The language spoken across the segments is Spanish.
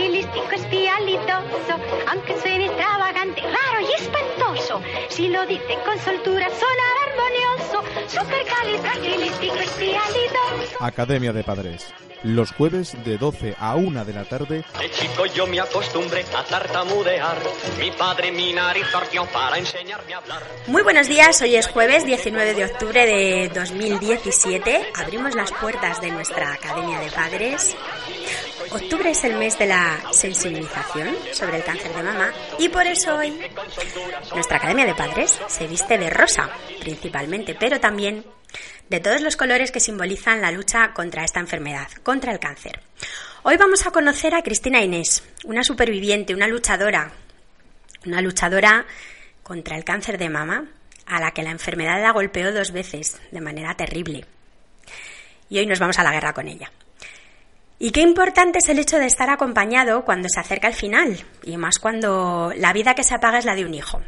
Es supercalifragilisticoespialidoso, aunque suene extravagante, raro y espantoso. Si lo dice con soltura, sonará armonioso. Supercalifragilisticoespialidoso. Academia de Padres. Los jueves de 12 a 1 de la tarde De chico yo me acostumbré a tartamudear. Mi padre mi nariz torció para enseñarme a hablar. Muy buenos días, hoy es jueves 19 de octubre de 2017. Abrimos las puertas de nuestra Academia de Padres. Octubre es el mes de la sensibilización sobre el cáncer de mama y por eso hoy nuestra Academia de Padres se viste de rosa principalmente, pero también de todos los colores que simbolizan la lucha contra esta enfermedad, contra el cáncer. Hoy vamos a conocer a Cristina Inés, una superviviente, una luchadora, una luchadora contra el cáncer de mama, a la que la enfermedad la golpeó dos veces de manera terrible. Y hoy nos vamos a la guerra con ella. Y qué importante es el hecho de estar acompañado cuando se acerca el final, y más cuando la vida que se apaga es la de un hijo.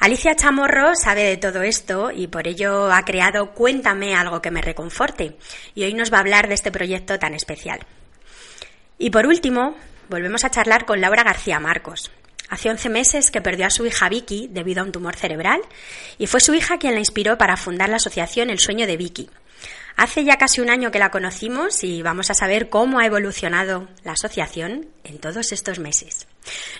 Alicia Chamorro sabe de todo esto y por ello ha creado Cuéntame algo que me reconforte, y hoy nos va a hablar de este proyecto tan especial. Y por último, volvemos a charlar con Laura García Marcos. Hace 11 meses que perdió a su hija Vicky debido a un tumor cerebral y fue su hija quien la inspiró para fundar la asociación El Sueño de Vicky. Hace ya casi un año que la conocimos y vamos a saber cómo ha evolucionado la asociación en todos estos meses.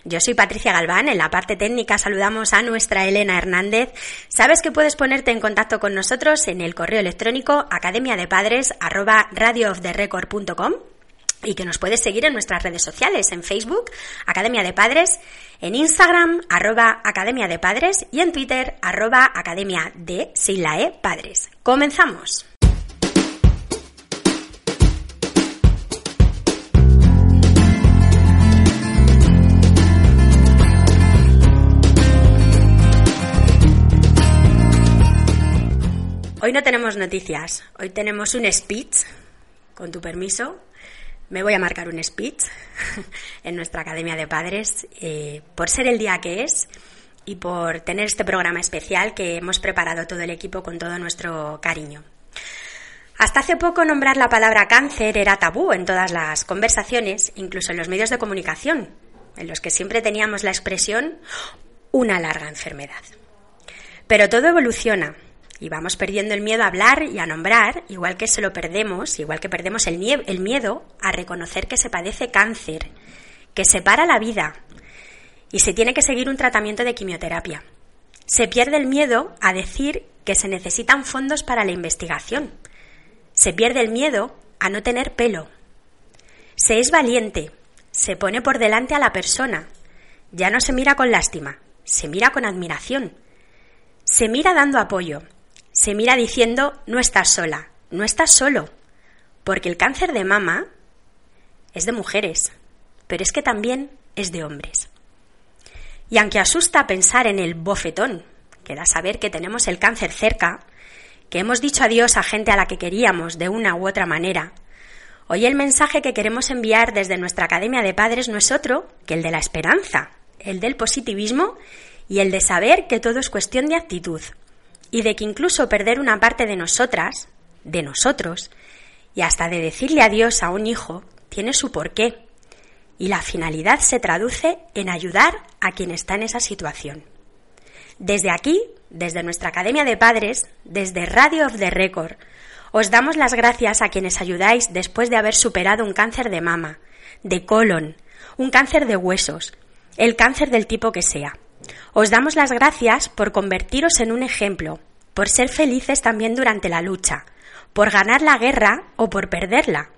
Yo soy Patricia Galván, en la parte técnica saludamos a nuestra Elena Hernández. Sabes que puedes ponerte en contacto con nosotros en el correo electrónico academiadepadres@radiooftherecord.com y que nos puedes seguir en nuestras redes sociales, en Facebook, Academia de Padres, en Instagram, arroba Academia de Padres y en Twitter, arroba Academia de sin la E Padres. ¡Comenzamos! Hoy no tenemos noticias, hoy tenemos un speech, con tu permiso. Me voy a marcar un speech en nuestra Academia de Padres eh, por ser el día que es y por tener este programa especial que hemos preparado todo el equipo con todo nuestro cariño. Hasta hace poco nombrar la palabra cáncer era tabú en todas las conversaciones, incluso en los medios de comunicación, en los que siempre teníamos la expresión una larga enfermedad. Pero todo evoluciona y vamos perdiendo el miedo a hablar y a nombrar, igual que se lo perdemos, igual que perdemos el, miedo a reconocer que se padece cáncer, que separa la vida y se tiene que seguir un tratamiento de quimioterapia. Se pierde el miedo a decir que se necesitan fondos para la investigación. Se pierde el miedo a no tener pelo. Se es valiente, se pone por delante a la persona. Ya no se mira con lástima, se mira con admiración. Se mira dando apoyo, se mira diciendo no estás sola, no estás solo, porque el cáncer de mama es de mujeres, pero es que también es de hombres. Y aunque asusta pensar en el bofetón que da saber que tenemos el cáncer cerca, que hemos dicho adiós a gente a la que queríamos de una u otra manera, hoy el mensaje que queremos enviar desde nuestra Academia de Padres no es otro que el de la esperanza, el del positivismo y el de saber que todo es cuestión de actitud y de que incluso perder una parte de nosotras, de nosotros, y hasta de decirle adiós a un hijo, tiene su porqué. Y la finalidad se traduce en ayudar a quien está en esa situación. Desde aquí, desde nuestra Academia de Padres, desde Radio of the Record, os damos las gracias a quienes ayudáis después de haber superado un cáncer de mama, de colon, un cáncer de huesos, el cáncer del tipo que sea. Os damos las gracias por convertiros en un ejemplo, por ser felices también durante la lucha, por ganar la guerra o por perderla,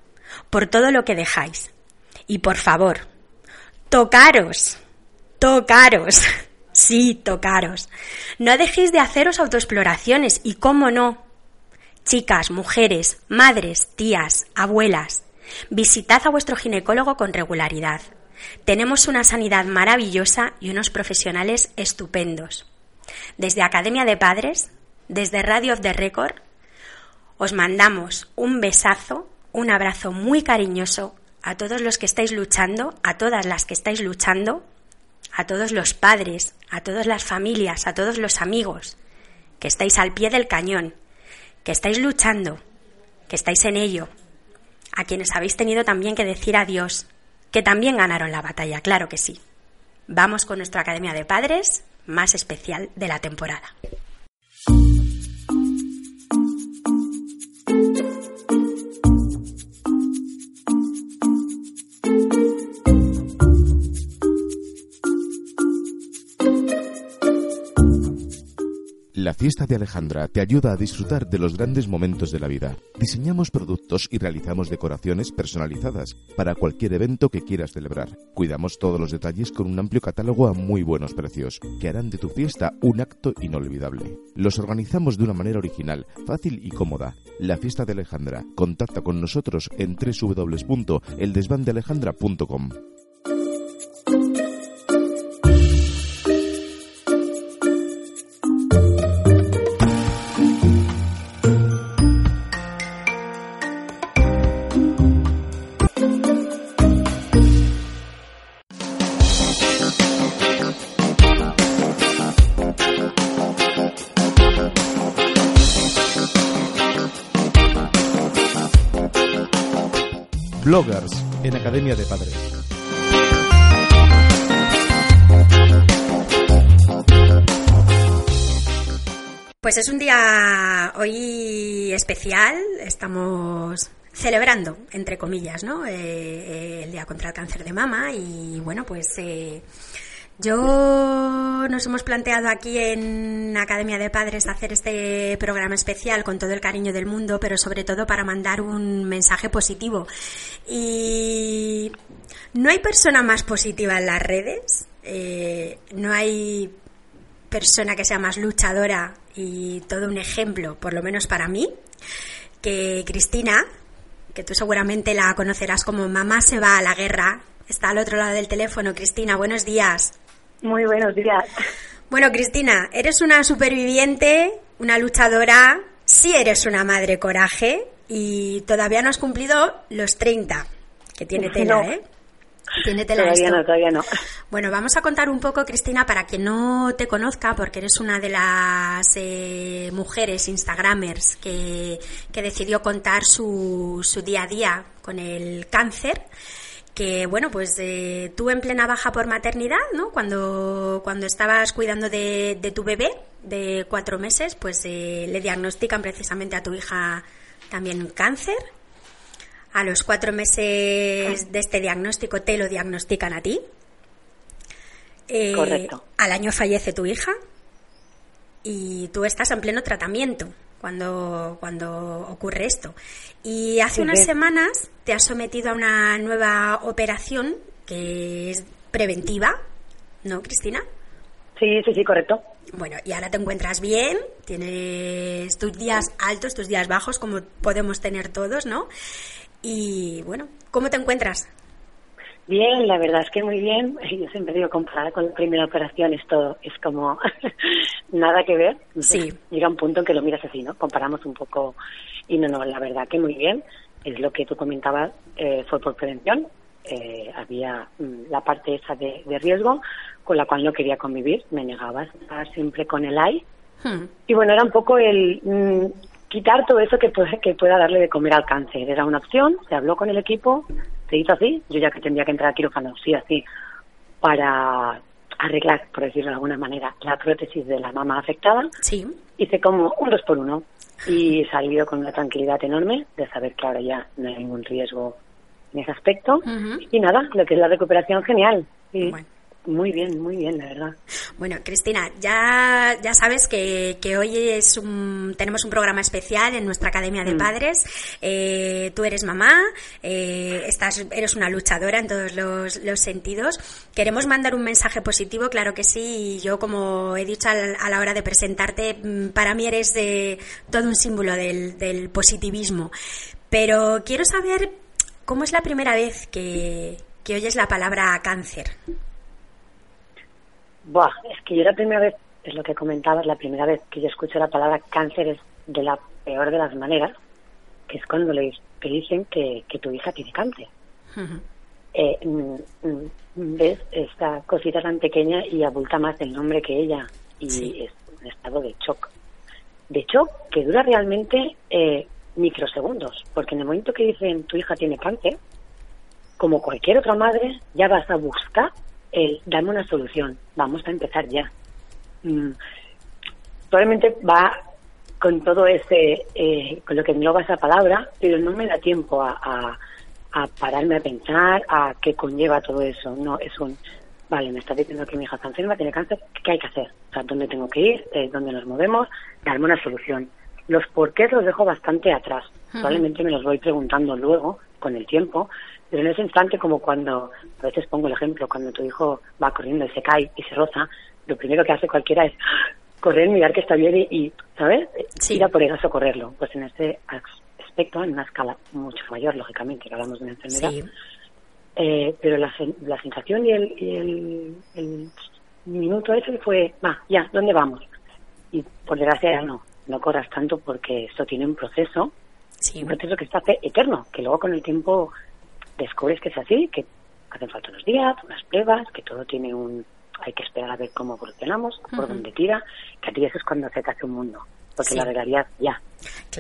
por todo lo que dejáis. Y por favor, tocaros, tocaros, sí, tocaros. No dejéis de haceros autoexploraciones y, cómo no, chicas, mujeres, madres, tías, abuelas, Visitad a vuestro ginecólogo con regularidad. Tenemos una sanidad maravillosa y unos profesionales estupendos. Desde Academia de Padres, desde Radio of the Record, os mandamos un besazo, un abrazo muy cariñoso a todos los que estáis luchando, a todas las que estáis luchando, a todos los padres, a todas las familias, a todos los amigos, que estáis al pie del cañón, que estáis luchando, que estáis en ello, a quienes habéis tenido también que decir adiós, que también ganaron la batalla, claro que sí. Vamos con nuestra Academia de Padres más especial de la temporada. La fiesta de Alejandra te ayuda a disfrutar de los grandes momentos de la vida. Diseñamos productos y realizamos decoraciones personalizadas para cualquier evento que quieras celebrar. Cuidamos todos los detalles con un amplio catálogo a muy buenos precios, que harán de tu fiesta un acto inolvidable. Los organizamos de una manera original, fácil y cómoda. La fiesta de Alejandra. Contacta con nosotros en www.eldesvandealejandra.com. Bloggers en Academia de Padres. Pues es un día hoy especial, estamos celebrando, entre comillas, ¿no? Eh, eh, el Día contra el Cáncer de Mama y bueno, pues eh, yo nos hemos planteado aquí en Academia de Padres hacer este programa especial con todo el cariño del mundo, pero sobre todo para mandar un mensaje positivo. Y no hay persona más positiva en las redes, eh, no hay persona que sea más luchadora y todo un ejemplo, por lo menos para mí, que Cristina, que tú seguramente la conocerás como Mamá se va a la guerra. Está al otro lado del teléfono. Cristina, buenos días. Muy buenos días. Bueno, Cristina, eres una superviviente, una luchadora, sí eres una madre coraje y todavía no has cumplido los 30, que tiene tela, No. ¿eh? Tiene tela Todavía esto. no, todavía no. Bueno, vamos a contar un poco, Cristina, para quien no te conozca, porque eres una de las eh, mujeres Instagramers que, que decidió contar su, su día a día con el cáncer. Que bueno, pues eh, tú en plena baja por maternidad, ¿no? Cuando, cuando estabas cuidando de, de tu bebé de cuatro meses, pues eh, le diagnostican precisamente a tu hija también cáncer. A los cuatro meses de este diagnóstico te lo diagnostican a ti. Eh, Correcto. Al año fallece tu hija y tú estás en pleno tratamiento cuando, cuando ocurre esto. Y hace Sí, unas semanas te has sometido a una nueva operación que es preventiva, ¿no, Cristina? Sí, sí, sí, correcto. Bueno, y ahora te encuentras bien, tienes tus días altos, tus días bajos, como podemos tener todos, ¿no? Y bueno, ¿cómo te encuentras? Bien, la verdad es que muy bien. Yo siempre digo, comparada con la primera operación, esto es como nada que ver. Sí. Llega un punto en que lo miras así, ¿no? Comparamos un poco y no, no, la verdad que muy bien. Es lo que tú comentabas, eh, fue por prevención. Eh, había mm, la parte esa de, de riesgo con la cual no quería convivir. Me negaba a estar siempre con el AI. Hmm, Y bueno, era un poco el mm, quitar todo eso que, puede- que pueda darle de comer al cáncer. Era una opción, se habló con el equipo, se hizo así. Yo ya que tendría que entrar a quirófano, sí, así, para arreglar, por decirlo de alguna manera, la prótesis de la mama afectada. Sí. Hice como un dos por uno y salido con una tranquilidad enorme de saber que ahora ya no hay ningún riesgo en ese aspecto. Y nada, lo que es la recuperación, genial. Bueno. Muy bien, muy bien, la verdad. Bueno, Cristina, ya, ya sabes que, que hoy es un, tenemos un programa especial en nuestra Academia de Padres. Eh, tú eres mamá, eh, estás, eres una luchadora en todos los, los sentidos. Queremos mandar un mensaje positivo, claro que sí. Y yo, como he dicho al- a la hora de presentarte, mm, para mí eres eh, todo un símbolo del, del positivismo. Pero quiero saber ¿cómo es la primera vez que, que oyes la palabra cáncer? Buah, es que yo la primera vez, es lo que comentabas, la primera vez que yo escucho la palabra cáncer es de la peor de las maneras, que es cuando le te dicen que, que tu hija tiene cáncer. Eh, mm, mm, ves esta cosita tan pequeña y abulta más del nombre que ella y es un estado de shock. De shock que dura realmente eh, microsegundos, porque en el momento que dicen tu hija tiene cáncer, como cualquier otra madre, ya vas a buscar el dame una solución, vamos a empezar ya. Mm, probablemente va con todo ese, eh, con lo que engloba esa palabra, pero no me da tiempo a, a, a, pararme a pensar a qué conlleva todo eso. No, es un, vale, me está diciendo que mi hija está enferma, tiene cáncer, ¿qué hay que hacer? O sea, ¿dónde tengo que ir? Eh, ¿Dónde nos movemos? Darme una solución. Los porqués los dejo bastante atrás. Probablemente me los voy preguntando luego, con el tiempo, pero en ese instante, como cuando, a veces pongo el ejemplo, cuando tu hijo va corriendo y se cae y se roza, lo primero que hace cualquiera es correr, mirar que está bien y, ¿sabes? Ir a por el a socorrerlo. Pues en este aspecto, en una escala mucho mayor, lógicamente, que hablamos de una enfermedad, eh, pero la, la sensación y el, y el, el minuto ese fue, va, ya, ¿dónde vamos? Y por desgracia ya no, no corras tanto porque esto tiene un proceso, un proceso que está eterno, que luego con el tiempo descubres que es así, que hacen falta unos días, unas pruebas, que todo tiene un, hay que esperar a ver cómo evolucionamos, por dónde tira, que a ti eso es cuando se te hace un mundo, porque la realidad ya,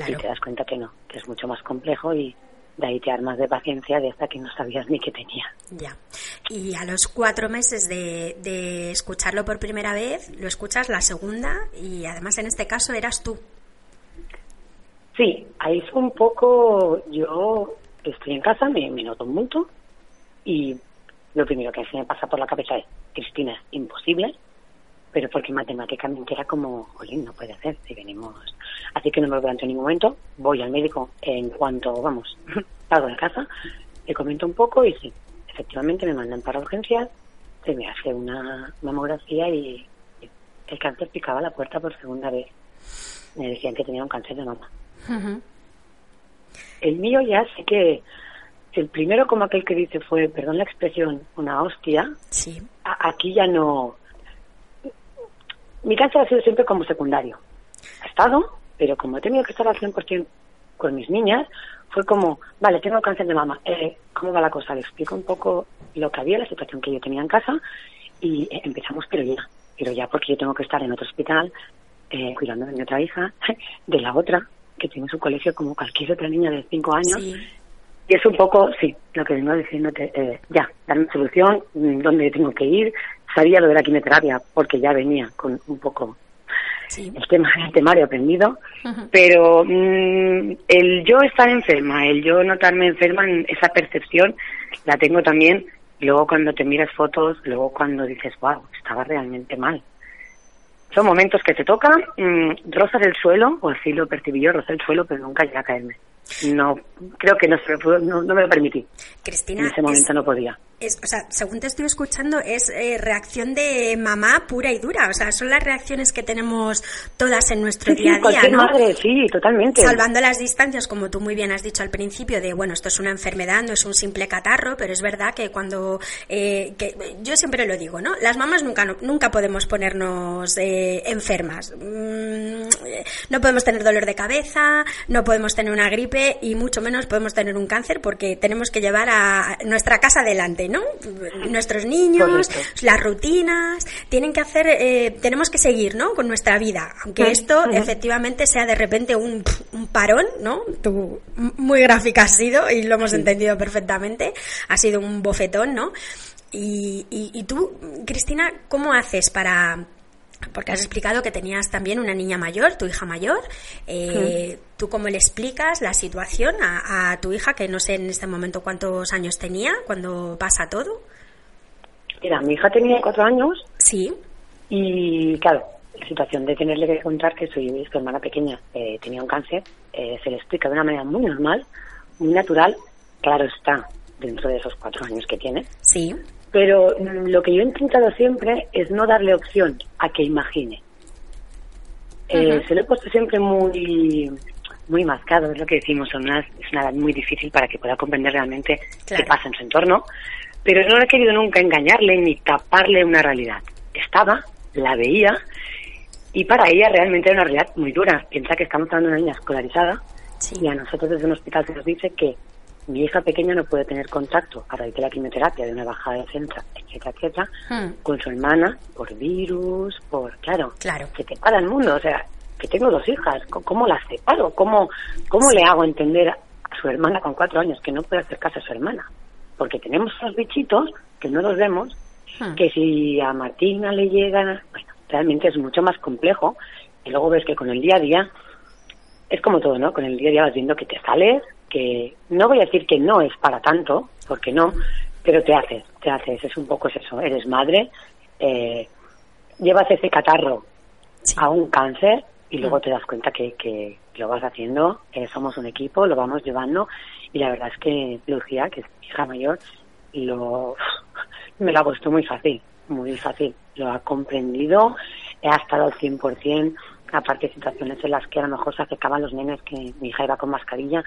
y te das cuenta que no, que es mucho más complejo y de ahí te armas de paciencia de esta que no sabías ni que tenía. Ya. Y a los cuatro meses de, de escucharlo por primera vez, lo escuchas la segunda y además en este caso eras tú. Sí, ahí fue un poco, yo estoy en casa, me, noto un montón y lo primero que se me pasa por la cabeza es, Cristina, imposible, pero porque matemáticamente era como, jolín, no puede ser si venimos. Así que no me lo planteo en ningún momento, voy al médico en cuanto, vamos, salgo de casa, le comento un poco y sí, efectivamente me mandan para urgencias, se me hace una mamografía y el cáncer picaba la puerta por segunda vez. Me decían que tenía un cáncer de mama. El mío ya sé que el primero como aquel que dice fue, perdón la expresión, una hostia. Sí. aquí ya no... Mi cáncer ha sido siempre como secundario. Ha estado, pero como he tenido que estar al 100% con mis niñas, fue como, vale, tengo cáncer de mama. Eh, ¿Cómo va la cosa? Le explico un poco lo que había, la situación que yo tenía en casa y eh, empezamos, pero ya. Pero ya porque yo tengo que estar en otro hospital eh, cuidando de mi otra hija, de la otra, que tiene su colegio como cualquier otra niña de cinco años. Y es un poco, sí, lo que vengo diciéndote, eh, ya, darme solución, mm, dónde tengo que ir. Sabía lo de la quimioterapia porque ya venía con un poco el tema el temario aprendido, pero mm, el yo estar enferma, el yo notarme enferma, esa percepción la tengo también luego cuando te miras fotos, luego cuando dices, wow, estaba realmente mal. Son momentos que te tocan, mm, rozas el suelo, o así lo percibí yo, rozar el suelo, pero nunca llega a caerme. No, creo que no, no, no me lo permití. Cristina, en ese momento es- no podía. Es, o sea, según te estoy escuchando, es eh, reacción de mamá pura y dura. O sea, son las reacciones que tenemos todas en nuestro Sí, día sí, a día, cualquier ¿no? madre, sí, totalmente. Salvando las distancias, como tú muy bien has dicho al principio, de bueno, esto es una enfermedad, no es un simple catarro, pero es verdad que cuando. eh, que, yo siempre lo digo, ¿no? Las mamás nunca, nunca podemos ponernos eh, enfermas. Mm, no podemos tener dolor de cabeza, no podemos tener una gripe y mucho menos podemos tener un cáncer porque tenemos que llevar a nuestra casa adelante, ¿no? Nuestros niños, Correcto. las rutinas, tienen que hacer, eh, tenemos que seguir, ¿no? Con nuestra vida, aunque esto efectivamente sea de repente un, un parón, ¿no? Tú, muy gráfica has sido y lo hemos entendido perfectamente, ha sido un bofetón, ¿no? Y, y, y tú, Cristina, ¿cómo haces para, porque has explicado que tenías también una niña mayor, tu hija mayor. Eh, ¿Tú cómo le explicas la situación a, a tu hija, que no sé en este momento cuántos años tenía cuando pasa todo? Mira, mi hija tenía cuatro años Sí, y, claro, la situación de tenerle que contar que su, su hermana pequeña eh, tenía un cáncer eh, se le explica de una manera muy normal, muy natural. Claro está, dentro de esos cuatro años que tiene. sí, Pero mm, lo que yo he intentado siempre es no darle opción a que imagine. Eh. Se lo he puesto siempre muy muy mascado, es lo que decimos, son unas, es una edad muy difícil para que pueda comprender realmente Claro. qué pasa en su entorno, pero no he querido nunca engañarle ni taparle una realidad. Estaba, la veía, y para ella realmente era una realidad muy dura. Piensa que estamos hablando de una niña escolarizada, Sí. y a nosotros desde un hospital se nos dice que mi hija pequeña no puede tener contacto a raíz de la quimioterapia, de una bajada de defensa, etcétera, etcétera, Hmm. con su hermana por virus, por, claro, Claro. que te para el mundo. O sea, que tengo dos hijas, ¿cómo- ¿cómo las separo? ¿Cómo, cómo le hago entender a su hermana con cuatro años que no puede acercarse a su hermana? Porque tenemos unos bichitos que no los vemos, Hmm. que si a Martina le llegan, bueno, realmente es mucho más complejo. Y luego ves que con el día a día, es como todo, ¿no? Con el día a día vas viendo que te sales, que no voy a decir que no es para tanto, porque no, pero te haces, te haces, es un poco es eso, eres madre, eh, llevas ese catarro Sí. a un cáncer y luego te das cuenta que, que lo vas haciendo, eh, somos un equipo, lo vamos llevando y la verdad es que Lucía, que es mi hija mayor, lo, me lo ha puesto muy fácil, muy fácil, lo ha comprendido, ha estado al 100%, aparte de situaciones en las que a lo mejor se acercaban los nenes que mi hija iba con mascarilla,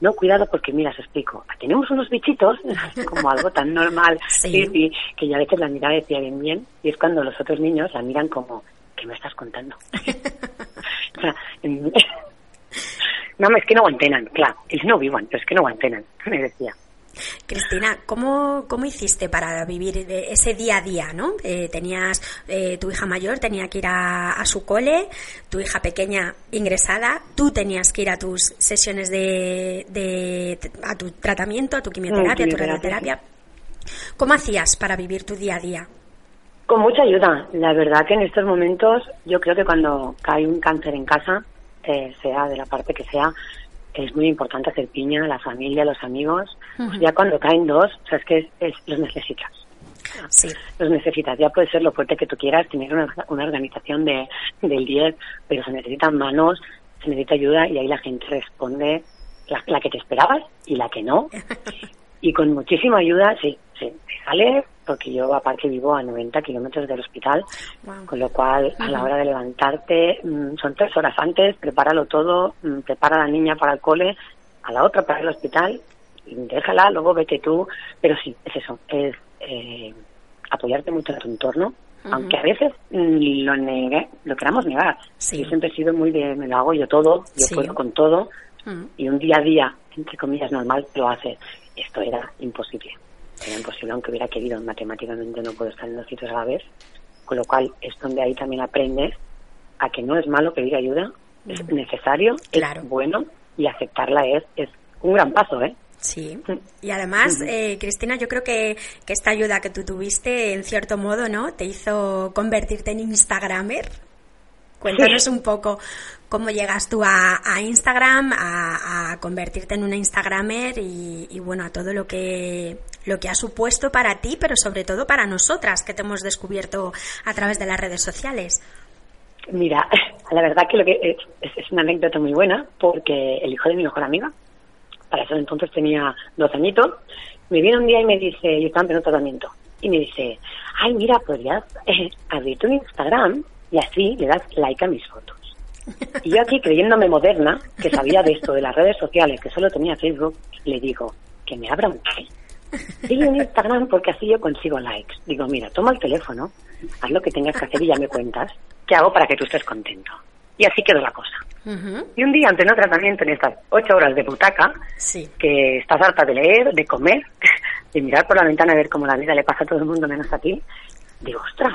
no, cuidado porque mira, os explico, tenemos unos bichitos, como algo tan normal, Sí. que ya a veces la mirada decía bien bien, y es cuando los otros niños la miran como, ¿qué me estás contando? o sea, no, es que no antenan, claro, es no vivan, pero es que no antenan, me decía. Cristina, ¿cómo, ¿cómo hiciste para vivir de ese día a día, no? Eh, tenías, eh, tu hija mayor tenía que ir a, a su cole, tu hija pequeña ingresada, tú tenías que ir a tus sesiones de, de a tu tratamiento, a tu quimioterapia, a tu radioterapia. ¿Cómo hacías para vivir tu día a día? Con mucha ayuda. La verdad que en estos momentos yo creo que cuando cae un cáncer en casa, eh, sea de la parte que sea, es muy importante hacer piña, la familia, los amigos. Ujú. Ya cuando caen dos, o sea, es que es- es- los necesitas. Sí, Los necesitas. Ya puede ser lo fuerte que tú quieras, tener una, una organización de, del 10, pero se necesitan manos, se necesita ayuda y ahí la gente responde la, la que te esperabas y la que no. Y con muchísima ayuda, sí, sí, sale, porque yo aparte vivo a 90 kilómetros del hospital, Wow. con lo cual a la hora de levantarte mm, son tres horas antes, prepáralo todo, mm, prepara a la niña para el cole, a la otra para el hospital, y déjala, luego vete tú, pero sí, es eso, es eh, apoyarte mucho en tu entorno, aunque a veces mm, lo negue, lo queramos negar. Sí. Yo siempre he sido muy de, me lo hago yo todo, yo Sí. puedo con todo, y un día a día, entre comillas, normal, lo haces. Esto era imposible. Era imposible, aunque hubiera querido. Matemáticamente no puedo estar en dos sitios a la vez. Con lo cual, es donde ahí también aprendes a que no es malo pedir ayuda, es necesario, Claro. es bueno, y aceptarla es, es un gran paso, ¿eh? Sí, y además, eh, Cristina, yo creo que, que esta ayuda que tú tuviste, en cierto modo, ¿no? Te hizo convertirte en Instagramer. Cuéntanos un poco cómo llegas tú a, a Instagram, a, convertirte en una Instagramer y, bueno, a todo lo que, lo que ha supuesto para ti, pero sobre todo para nosotras que te hemos descubierto a través de las redes sociales. Mira, la verdad que lo que es, es- es una anécdota muy buena porque el hijo de mi mejor amiga, para eso entonces tenía dos añitos, me viene un día y me dice, yo estaba en pleno tratamiento, y me dice, ay, mira, podrías eh, abrir tu Instagram y así le das like a mis fotos. Y yo aquí, creyéndome moderna, que sabía de esto, de las redes sociales, que solo tenía Facebook, le digo, que me abra un. Sigue en Instagram porque así yo consigo likes. Digo, mira, toma el teléfono, haz lo que tengas que hacer y ya me cuentas qué hago para que tú estés contento. Y así quedó la cosa. Y un día, ante un tratamiento en estas ocho horas de butaca, Sí, que estás harta de leer, de comer, de mirar por la ventana a ver cómo la vida le pasa a todo el mundo menos a ti, digo, ostras,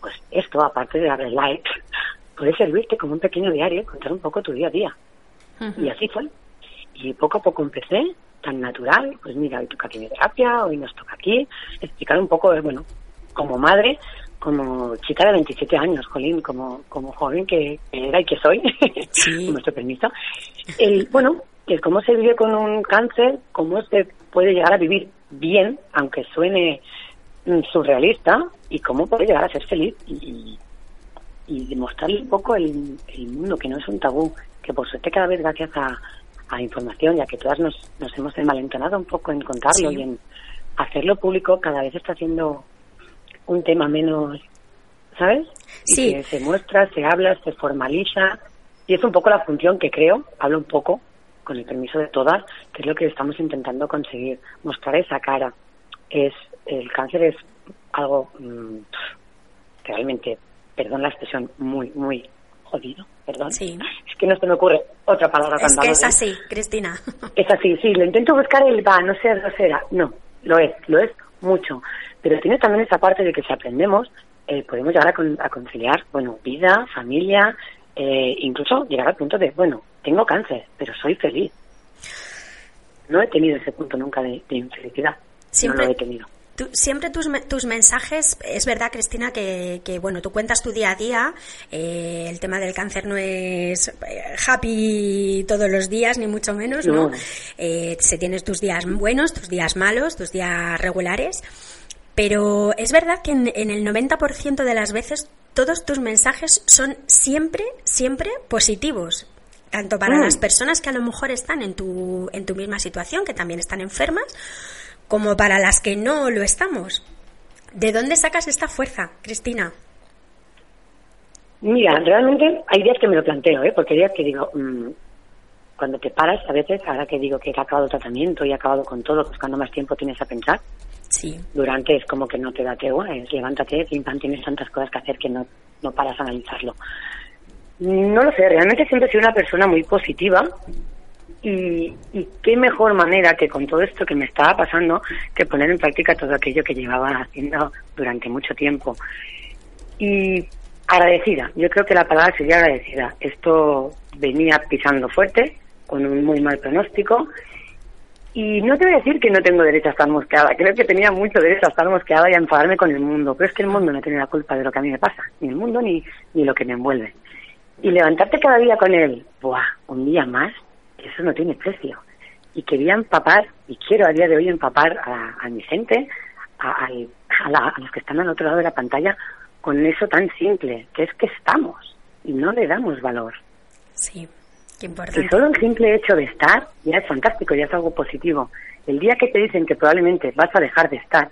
pues esto, aparte de darle like, puede servirte como un pequeño diario, contar un poco tu día a día. Y así fue. Y poco a poco empecé, tan natural, pues mira, hoy toca quimioterapia, hoy nos toca aquí, explicar un poco, bueno, como madre, como chica de 27 años, Jolín, como, como joven que que era y que soy, Sí. con nuestro permiso, el, bueno, el cómo se vive con un cáncer, cómo se puede llegar a vivir bien, aunque suene mm, surrealista, y cómo puede llegar a ser feliz y, y demostrarle un poco el, el mundo, que no es un tabú, que por suerte cada vez gracias a, a información, ya que todas nos, nos hemos envalentonado un poco en contarlo Sí. y en hacerlo público, cada vez está siendo un tema menos, ¿sabes? Y Sí. que se muestra, se habla, se formaliza Y es un poco la función que creo, hablo un poco, con el permiso de todas, que es lo que estamos intentando conseguir, mostrar esa cara. Es El cáncer es algo mm, realmente, perdón la expresión, muy, muy jodido, perdón. Sí. Es que no se me ocurre otra palabra. Es cuando que hablo es así, Cristina. es así, sí, lo intento buscar el va, no seas grosera. No, lo es, lo es mucho. Pero tiene también esa parte de que si aprendemos, eh, podemos llegar a, con- a conciliar, bueno, vida, familia, eh, incluso llegar al punto de, bueno, tengo cáncer, pero soy feliz. No he tenido ese punto nunca de, de infelicidad. Siempre- No lo he tenido. Tú- siempre tus, tus mensajes, es verdad, Cristina, que, que, bueno, tú cuentas tu día a día. eh, el tema del cáncer no es eh, happy todos los días, ni mucho menos, ¿no? No. Eh, se tienes tus días buenos, tus días malos, tus días regulares. Pero es verdad que en, en el 90% de las veces todos tus mensajes son siempre, siempre positivos. Tanto para Mm. las personas que a lo mejor están en tu, en tu misma situación, que también están enfermas, como para las que no lo estamos. ¿De dónde sacas esta fuerza, Cristina? Mira, realmente hay días que me lo planteo, ¿eh? porque hay días que digo, mm, cuando te paras, a veces, ahora que digo que he acabado el tratamiento y he acabado con todo, pues cuando más tiempo tienes a pensar, Sí, durante es como que no te da tregua, es levántate, pim pam, tienes tantas cosas que hacer que no, no paras a analizarlo. No lo sé, realmente siempre he sido una persona muy positiva y, y qué mejor manera que con todo esto que me estaba pasando que poner en práctica todo aquello que llevaba haciendo durante mucho tiempo. Y agradecida, yo creo que la palabra sería agradecida. Esto venía pisando fuerte, con un muy mal pronóstico, y no te voy a decir que no tengo derecho a estar mosqueada, creo que tenía mucho derecho a estar mosqueada y a enfadarme con el mundo, pero es que el mundo no tiene la culpa de lo que a mí me pasa, ni el mundo ni, ni lo que me envuelve. Y levantarte cada día con él, ¡buah! Un día más, eso no tiene precio. Y quería empapar, y quiero a día de hoy empapar a, a mi gente, a, a la- a los que están al otro lado de la pantalla, con eso tan simple, que es que estamos y no le damos valor. sí, qué Y importante. solo el simple hecho de estar ya es fantástico, ya es algo positivo. El día que te dicen que probablemente vas a dejar de estar,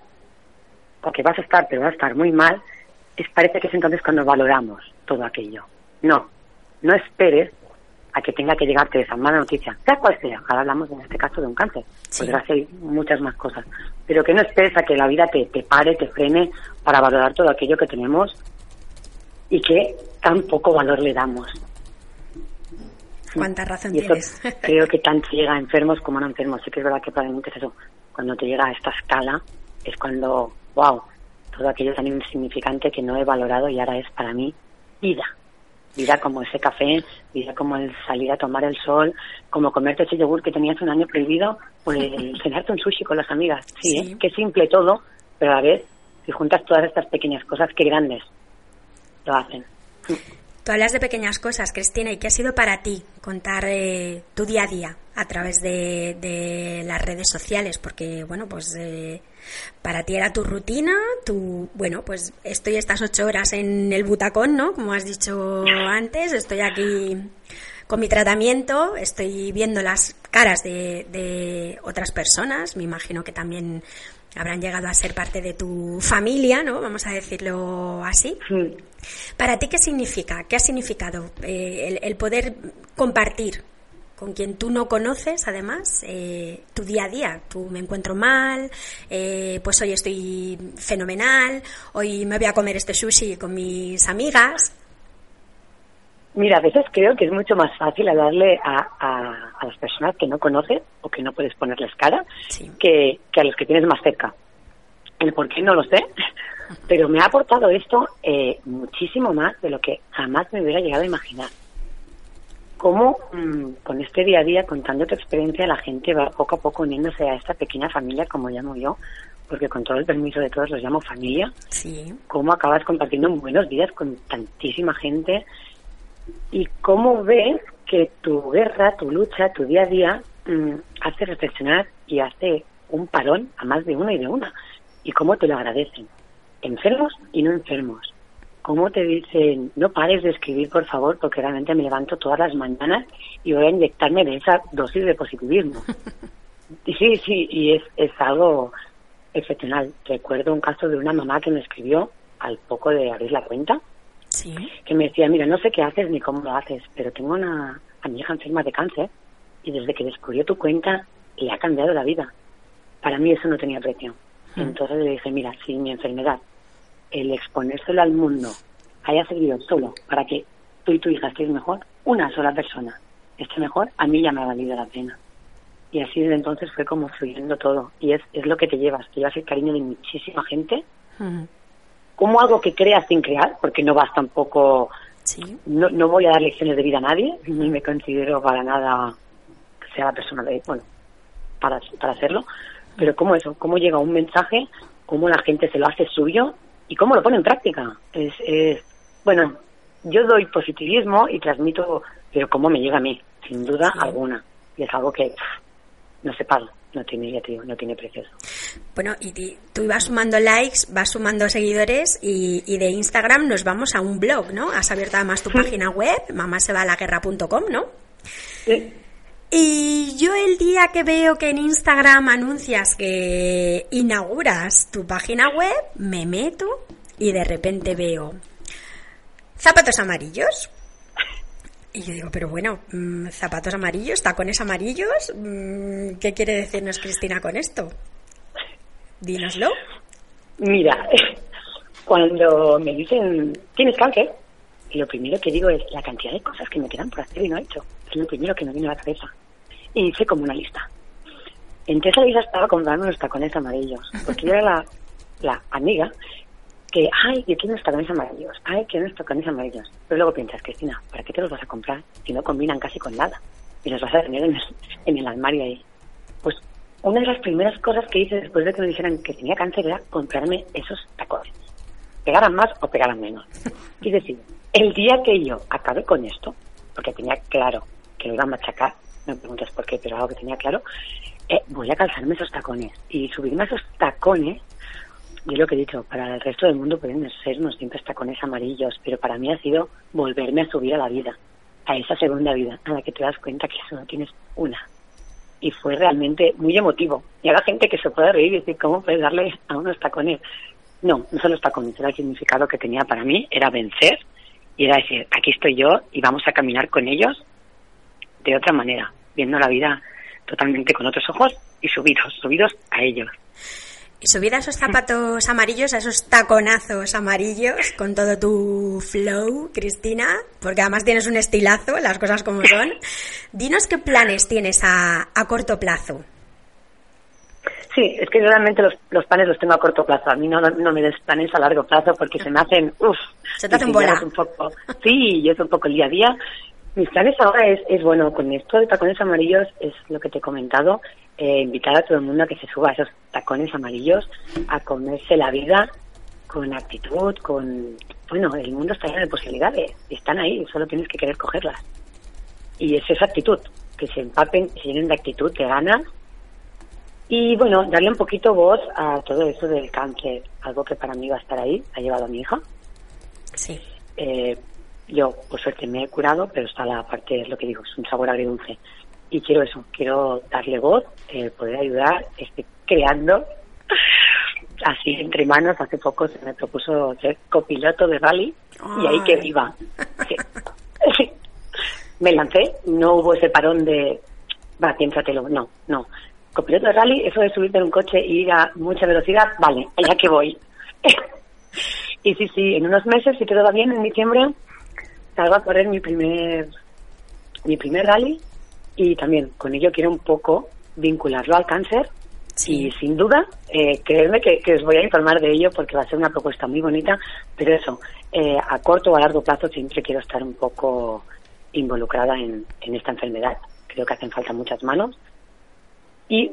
o que vas a estar, pero vas a estar muy mal, es, parece que es entonces cuando valoramos todo aquello. No, no esperes a que tenga que llegarte esa mala noticia, sea cual sea. Ahora hablamos en este caso de un cáncer, Sí. podrá ser muchas más cosas. Pero que no esperes a que la vida te, te pare, te frene para valorar todo aquello que tenemos y que tan poco valor le damos. Cuánta razón Y eso tienes. creo que tanto llega a enfermos como no enfermos. Sí que es verdad que probablemente es eso. Cuando te llega a esta escala es cuando, wow, todo aquello tan insignificante que no he valorado y ahora es para mí vida. Vida como ese café, vida como el salir a tomar el sol, como comerte ese yogur que tenías un año prohibido, o el cenarte un sushi con las amigas. Sí, Sí. ¿eh? qué simple todo, pero a la vez, si juntas todas estas pequeñas cosas, qué grandes lo hacen. Tú hablas de pequeñas cosas, Cristina, ¿y qué ha sido para ti contar eh, tu día a día a través de, las redes sociales? Porque, bueno, pues eh, para ti era tu rutina, tu, bueno, pues estoy estas ocho horas en el butacón, ¿no? Como has dicho antes, estoy aquí con mi tratamiento, estoy viendo las caras de, de otras personas, me imagino que también habrán llegado a ser parte de tu familia, ¿no? Vamos a decirlo así. ¿Para ti qué significa? ¿Qué ha significado eh, el, el poder compartir con quien tú no conoces, además, eh, tu día a día? Tú me encuentro mal, eh, pues hoy estoy fenomenal, hoy me voy a comer este sushi con mis amigas. Mira, a veces creo que es mucho más fácil hablarle a, a, a las personas que no conoces o que no puedes ponerles cara Sí. que, que a los que tienes más cerca. El por qué no lo sé, pero me ha aportado esto eh, muchísimo más de lo que jamás me hubiera llegado a imaginar. Cómo mm, con este día a día, contando tu experiencia, la gente va poco a poco uniéndose a esta pequeña familia, como llamo yo, porque con todo el permiso de todos los llamo familia, Sí, cómo acabas compartiendo buenos días con tantísima gente y cómo ves que tu guerra, tu lucha, tu día a día mm, hace reflexionar y hace un parón a más de uno y de una. Y cómo te lo agradecen, enfermos y no enfermos. Cómo te dicen, no pares de escribir, por favor, porque realmente me levanto todas las mañanas y voy a inyectarme de esa dosis de positivismo. Y sí, sí, y es, es algo excepcional. Recuerdo un caso de una mamá que me escribió al poco de abrir la cuenta Sí. que me decía, mira, no sé qué haces ni cómo lo haces, pero tengo una a mi hija enferma de cáncer y desde que descubrió tu cuenta le ha cambiado la vida. Para mí eso no tenía precio. Entonces le dije, mira, si mi enfermedad, el exponérselo al mundo, haya servido solo para que tú y tu hija estéis mejor, una sola persona esté mejor, a mí ya me ha valido la pena. Y así desde entonces fue como fluyendo todo. Y es, es lo que te llevas, te llevas el cariño de muchísima gente. Como algo que creas sin crear, porque no vas tampoco Sí. no, no voy a dar lecciones de vida a nadie, ni me considero para nada que sea la persona de, bueno, para, para hacerlo, pero cómo eso, cómo llega un mensaje, cómo la gente se lo hace suyo y cómo lo pone en práctica. Es, es bueno, yo doy positivismo y transmito, pero cómo me llega a mí, sin duda Sí. alguna. Y es algo que no se paga, no tiene, ya te digo, no tiene precio. eso. Bueno, y ti- tú ibas sumando likes, vas sumando seguidores y, y de Instagram nos vamos a un blog, ¿no? Has abierto además tu página web, mamasevalaguerra.com, ¿no? Sí. Y yo el día que veo que en Instagram anuncias que inauguras tu página web, me meto y de repente veo zapatos amarillos. Y yo digo, pero bueno, mm, zapatos amarillos, tacones amarillos, mm, ¿qué quiere decirnos Cristina con esto? Dínoslo. Mira, cuando me dicen, ¿tienes cáncer? Lo primero que digo es la cantidad de cosas que me quedan por hacer y no he hecho. Es lo primero que me viene a la cabeza. Y hice como una lista. Entré a la lista estaba comprando unos tacones amarillos, porque yo era la, la amiga que, ay, yo quiero tacones amarillos, ay, quiero unos tacones amarillos. Pero luego piensas, Cristina, ¿para qué te los vas a comprar si no combinan casi con nada? Y los vas a tener en el, en el armario ahí. Pues una de las primeras cosas que hice después de que me dijeran que tenía cáncer era comprarme esos tacones. Pegaran más o pegaran menos. Y decir, el día que yo acabe con esto, porque tenía claro que lo iba a machacar, no me preguntes por qué, pero algo que tenía claro, eh, voy a calzarme esos tacones. Y subirme a esos tacones, yo lo que he dicho, para el resto del mundo pueden ser unos simples tacones amarillos, pero para mí ha sido volverme a subir a la vida, a esa segunda vida, a la que te das cuenta que solo tienes una y fue realmente muy emotivo. Y a la gente que se puede reír y decir, ¿cómo puedes darle a unos tacones? No, no son los tacones, era el significado que tenía para mí, era vencer y era decir, aquí estoy yo y vamos a caminar con ellos de otra manera, viendo la vida totalmente con otros ojos y subidos, subidos a ellos. Y subida a esos zapatos amarillos, a esos taconazos amarillos, con todo tu flow, Cristina, porque además tienes un estilazo, las cosas como son. Dinos qué planes tienes a, a corto plazo. Sí, es que realmente los, los planes los tengo a corto plazo. A mí no, no me des planes a largo plazo porque se me hacen, uff. Se te hacen bola. Un poco, sí, yo es un poco el día a día. Mis planes ahora es, es, bueno, con esto de tacones amarillos es lo que te he comentado, eh, invitar a todo el mundo a que se suba a esos tacones amarillos, a comerse la vida con actitud, con... Bueno, el mundo está lleno de posibilidades, están ahí, solo tienes que querer cogerlas. Y es esa actitud, que se empapen, se llenen de actitud, de ganas, y bueno, darle un poquito voz a todo eso del cáncer, algo que para mí va a estar ahí, ha llevado a mi hija. Sí. Eh, yo, por suerte, me he curado, pero está la parte, es lo que digo, es un sabor agridulce. Y quiero eso, quiero darle voz, eh, poder ayudar, estoy creando, así entre manos, hace poco se me propuso ser copiloto de rally y ahí que viva. Sí. Sí. Me lancé, no hubo ese parón de, va, piénsatelo, no, no. Copiloto de rally, eso de subirte en un coche y ir a mucha velocidad, vale, allá que voy. y sí, sí, en unos meses, si todo va bien, en diciembre, salgo a correr mi primer, mi primer rally y también con ello quiero un poco vincularlo al cáncer Sí. y sin duda, eh, creedme que, que os voy a informar de ello porque va a ser una propuesta muy bonita, pero eso, eh, a corto o a largo plazo siempre quiero estar un poco involucrada en, en esta enfermedad. Creo que hacen falta muchas manos y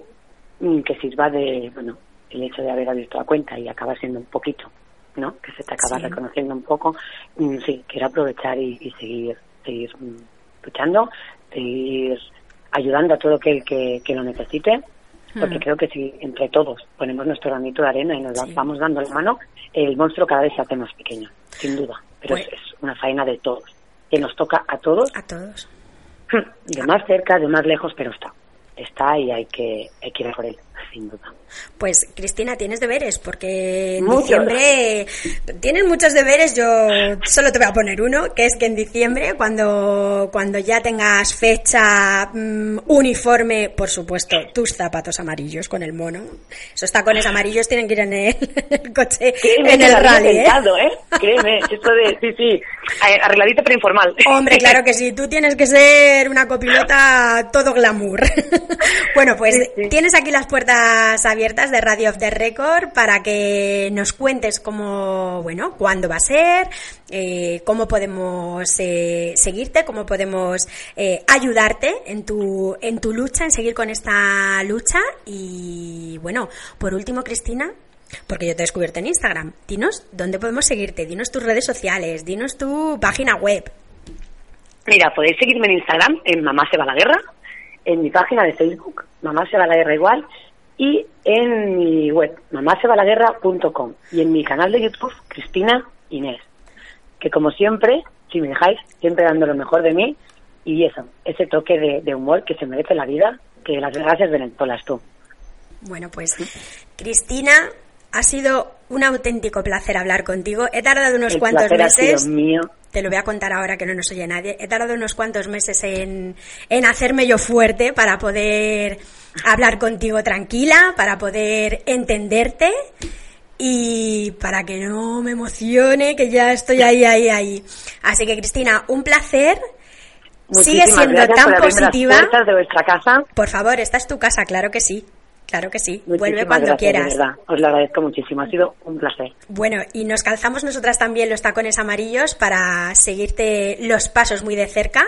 mm, que sirva de, bueno, el hecho de haber abierto la cuenta y acaba siendo un poquito, ¿no? Que se te acaba Sí. reconociendo un poco. Mm, sí, quiero aprovechar y, y seguir, seguir mm, luchando, seguir ayudando a todo aquel que, que lo necesite, porque Mm. creo que si entre todos ponemos nuestro granito de arena y nos Sí. vamos dando la mano, el monstruo cada vez se hace más pequeño, sin duda. Pero Pues- es, es una faena de todos, que nos toca a todos, A todos. de más cerca, de más lejos, pero está. Está y hay que, hay que ir a por él. Sin duda. Pues Cristina, tienes deberes porque en Muchos. diciembre tienes muchos deberes. Yo solo te voy a poner uno, que es que en diciembre, cuando, cuando ya tengas fecha, mm, uniforme, por supuesto, tus zapatos amarillos con el mono. Esos tacones amarillos tienen que ir en el, el coche, Créeme en el rally. ¿eh? pensado, ¿eh? Créeme, esto de, sí, sí, arregladito pero informal. Hombre, claro que sí, tú tienes que ser una copilota todo glamour. bueno, pues Sí, sí. tienes aquí las puertas abiertas de Radio of the Record para que nos cuentes cómo, bueno, cuándo va a ser, eh, cómo podemos eh, seguirte, cómo podemos eh, ayudarte en tu, en tu lucha, en seguir con esta lucha. Y bueno, por último, Cristina, porque yo te he descubierto en Instagram. Dinos dónde podemos seguirte, dinos tus redes sociales, dinos tu página web. Mira, podéis seguirme en Instagram, en Mamá se va la guerra, en mi página de Facebook, Mamá se va la guerra igual, y en mi web, mamásevalaguerra.com, y en mi canal de YouTube, Cristina Inés, que como siempre, si me dejáis, siempre dando lo mejor de mí, y eso, ese toque de, de humor que se merece la vida, que las gracias Venezuela tú. Bueno, pues Cristina, ha sido un auténtico placer hablar contigo. He tardado unos El cuantos meses. mío. Te lo voy a contar ahora que no nos oye nadie. He tardado unos cuantos meses en, en hacerme yo fuerte para poder hablar contigo tranquila, para poder entenderte y para que no me emocione, que ya estoy ahí, ahí, ahí. Así que Cristina, un placer. Sigue siendo tan por positiva. Las de vuestra casa. Por favor, esta es tu casa, claro que sí. Claro que sí. Vuelve cuando gracias, quieras. De verdad, os lo agradezco muchísimo. Ha sido un placer. Bueno, y nos calzamos nosotras también los tacones amarillos para seguirte los pasos muy de cerca.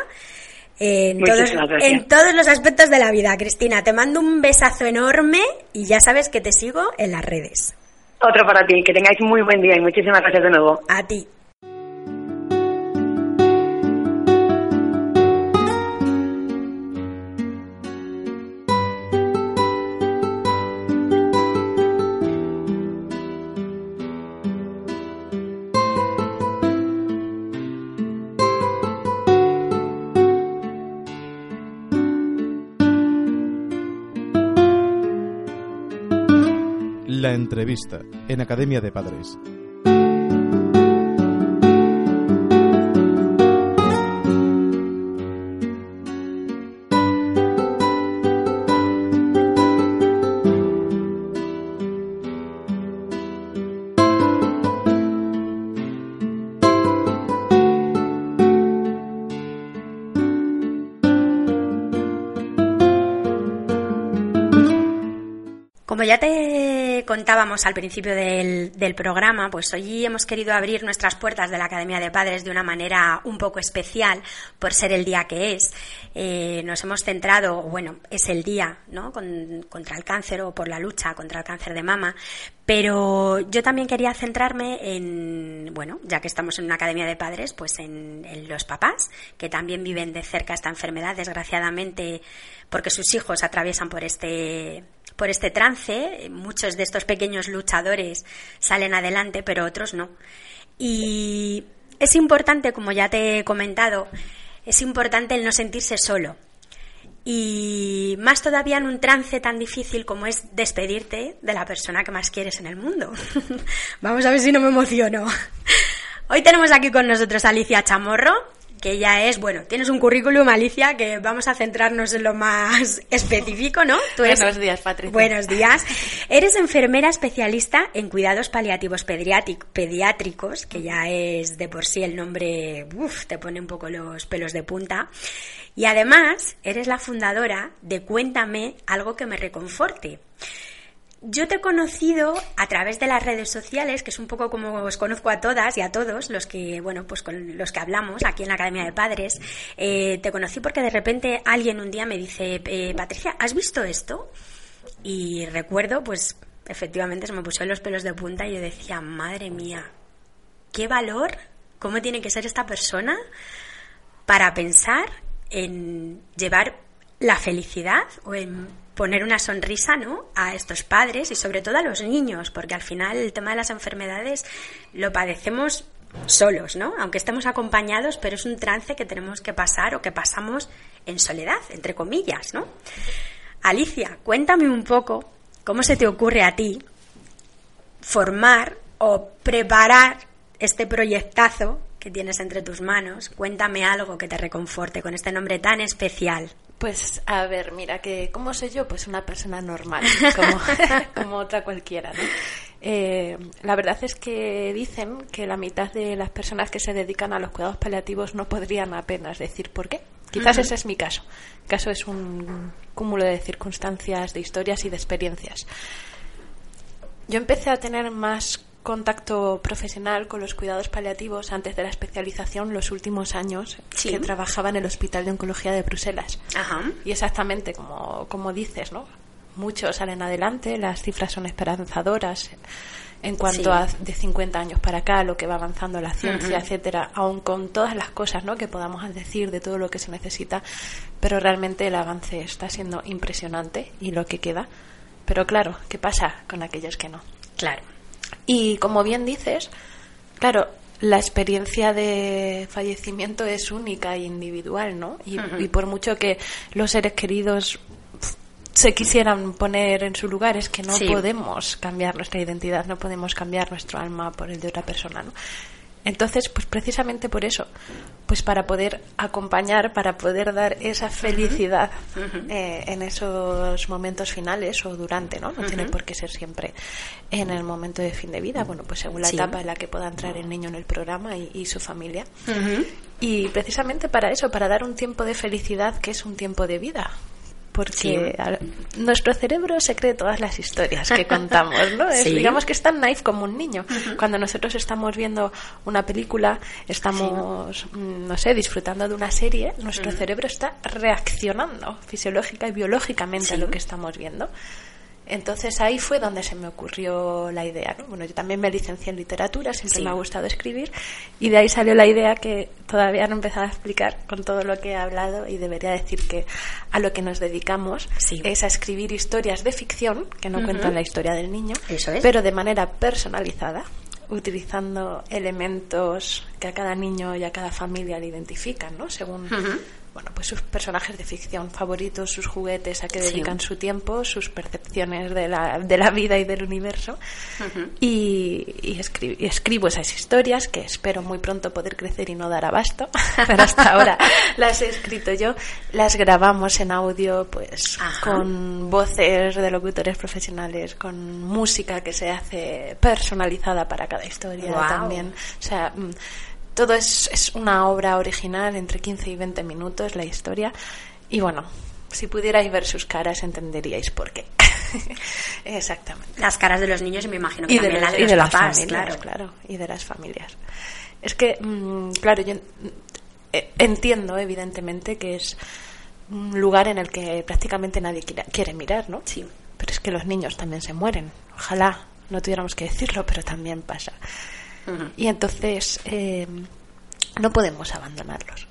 En todos, gracias. en todos los aspectos de la vida, Cristina. Te mando un besazo enorme y ya sabes que te sigo en las redes. Otro para ti. Que tengáis muy buen día y muchísimas gracias de nuevo. A ti. Entrevista en Academia de Padres. Contábamos al principio del, del programa, pues hoy hemos querido abrir nuestras puertas de la Academia de Padres de una manera un poco especial por ser el día que es. Eh, nos hemos centrado, bueno, es el día, ¿no? Con- contra el cáncer o por la lucha contra el cáncer de mama. Pero yo también quería centrarme en, bueno, ya que estamos en una academia de padres, pues en, en los papás, que también viven de cerca esta enfermedad, desgraciadamente, porque sus hijos atraviesan por este, por este trance. Muchos de estos pequeños luchadores salen adelante, pero otros no. Y es importante, como ya te he comentado, es importante el no sentirse solo. Y más todavía en un trance tan difícil como es despedirte de la persona que más quieres en el mundo. Vamos a ver si no me emociono. Hoy tenemos aquí con nosotros a Alicia Chamorro, que ella es, bueno, tienes un currículum, Alicia, que vamos a centrarnos en lo más específico, ¿no? Tú eres- Buenos días, Patricia. Buenos días. Eres enfermera especialista en cuidados paliativos pediátric- pediátricos, que ya es de por sí el nombre, uf, te pone un poco los pelos de punta. Y además, eres la fundadora de Cuéntame algo que me reconforte. Yo te he conocido a través de las redes sociales, que es un poco como os conozco a todas y a todos los que, bueno, pues con los que hablamos aquí en la Academia de Padres. Eh, te conocí porque de repente alguien un día me dice, eh, Patricia, ¿has visto esto? Y recuerdo, pues efectivamente se me pusieron los pelos de punta y yo decía, madre mía, qué valor, cómo tiene que ser esta persona para pensar en llevar la felicidad o en poner una sonrisa ¿no? a estos padres y sobre todo a los niños, porque al final el tema de las enfermedades lo padecemos solos, ¿no? Aunque estemos acompañados, pero es un trance que tenemos que pasar o que pasamos en soledad, entre comillas, ¿no? Alicia, cuéntame un poco ¿cómo se te ocurre a ti formar o preparar este proyectazo que tienes entre tus manos? Cuéntame algo que te reconforte con este nombre tan especial. Pues a ver, mira, que ¿cómo soy yo? Pues una persona normal, como, como otra cualquiera, ¿no? Eh, la verdad es que dicen que la mitad de las personas que se dedican a los cuidados paliativos no podrían apenas decir por qué. Quizás ese es mi caso. El caso es un cúmulo de circunstancias, de historias y de experiencias. Yo empecé a tener más contacto profesional con los cuidados paliativos antes de la especialización los últimos años que trabajaba en el Hospital de Oncología de Bruselas. Y exactamente como, como dices, ¿no? Muchos salen adelante, las cifras son esperanzadoras en cuanto a de 50 años para acá, lo que va avanzando la ciencia, etcétera, aun con todas las cosas ¿no? que podamos decir de todo lo que se necesita, pero realmente el avance está siendo impresionante y lo que queda. Pero claro, ¿qué pasa con aquellos que no? Claro. Y como bien dices, claro, la experiencia de fallecimiento es única e individual, ¿no? Y, y por mucho que los seres queridos se quisieran poner en su lugar, es que no podemos cambiar nuestra identidad, no podemos cambiar nuestro alma por el de otra persona, ¿no? Entonces, pues precisamente por eso, pues para poder acompañar, para poder dar esa felicidad eh, en esos momentos finales o durante, ¿no? No tiene por qué ser siempre en el momento de fin de vida, bueno, pues según la etapa en la que pueda entrar el niño en el programa y, y su familia. Y precisamente para eso, para dar un tiempo de felicidad que es un tiempo de vida, porque nuestro cerebro se cree todas las historias que contamos, ¿no? Digamos que es tan naive como un niño. Cuando nosotros estamos viendo una película, estamos, mm, no sé, disfrutando de una serie, nuestro cerebro está reaccionando fisiológica y biológicamente a lo que estamos viendo. Entonces ahí fue donde se me ocurrió la idea. ¿no? Bueno, yo también me licencié en literatura, siempre me ha gustado escribir, y de ahí salió la idea que todavía no he empezado a explicar con todo lo que he hablado y debería decir que a lo que nos dedicamos es a escribir historias de ficción que no cuentan la historia del niño, pero de manera personalizada utilizando elementos que a cada niño y a cada familia le identifican, ¿no? Según bueno, pues sus personajes de ficción favoritos, sus juguetes, a que dedican su tiempo, sus percepciones de la, de la vida y del universo. y, y, escribo esas historias que espero muy pronto poder crecer y no dar abasto, pero hasta ahora las he escrito yo. Las grabamos en audio, pues con voces de locutores profesionales, con música que se hace personalizada para cada historia también. O sea, mm, todo es, es una obra original, entre 15 y 20 minutos la historia. Y bueno, si pudierais ver sus caras entenderíais por qué. Exactamente. Las caras de los niños y me imagino que y también de, las de, los las papás, familias, claro. claro, y de las familias. Es que, mm, claro, yo eh, entiendo evidentemente que es un lugar en el que prácticamente nadie quiere, quiere mirar, ¿no? Sí. Pero es que los niños también se mueren. Ojalá no tuviéramos que decirlo, pero también pasa. Y entonces eh, no podemos abandonarlos.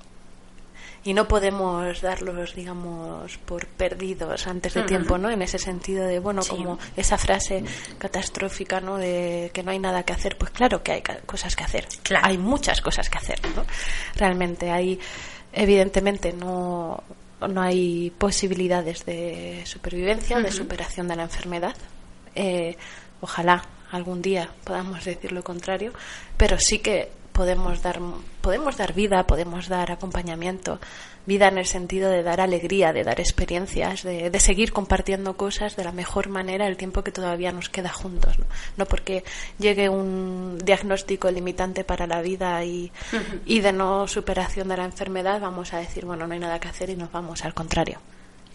Y no podemos darlos, digamos, por perdidos antes de tiempo, ¿no? En ese sentido de, bueno, como esa frase catastrófica, ¿no? De que no hay nada que hacer. Pues claro que hay cosas que hacer. Claro. Hay muchas cosas que hacer, ¿no? Realmente hay, evidentemente, no, no hay posibilidades de supervivencia, de superación de la enfermedad. Eh, ojalá algún día podamos decir lo contrario, pero sí que podemos dar podemos dar vida, podemos dar acompañamiento, vida en el sentido de dar alegría, de dar experiencias, de, de seguir compartiendo cosas de la mejor manera el tiempo que todavía nos queda juntos, no, no porque llegue un diagnóstico limitante para la vida y, y de no superación de la enfermedad, vamos a decir, bueno, no hay nada que hacer y nos vamos, al contrario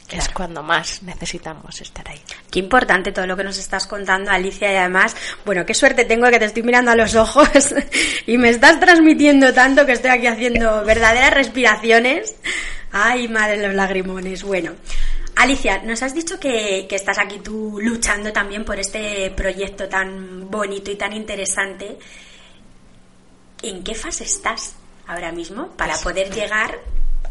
es cuando más necesitamos estar ahí. Qué importante todo lo que nos estás contando, Alicia, y además, bueno, qué suerte tengo que te estoy mirando a los ojos y me estás transmitiendo tanto que estoy aquí haciendo verdaderas respiraciones. Ay, madre los lagrimones. Bueno, Alicia, nos has dicho que, que estás aquí tú luchando también por este proyecto tan bonito y tan interesante. ¿En qué fase estás ahora mismo para poder llegar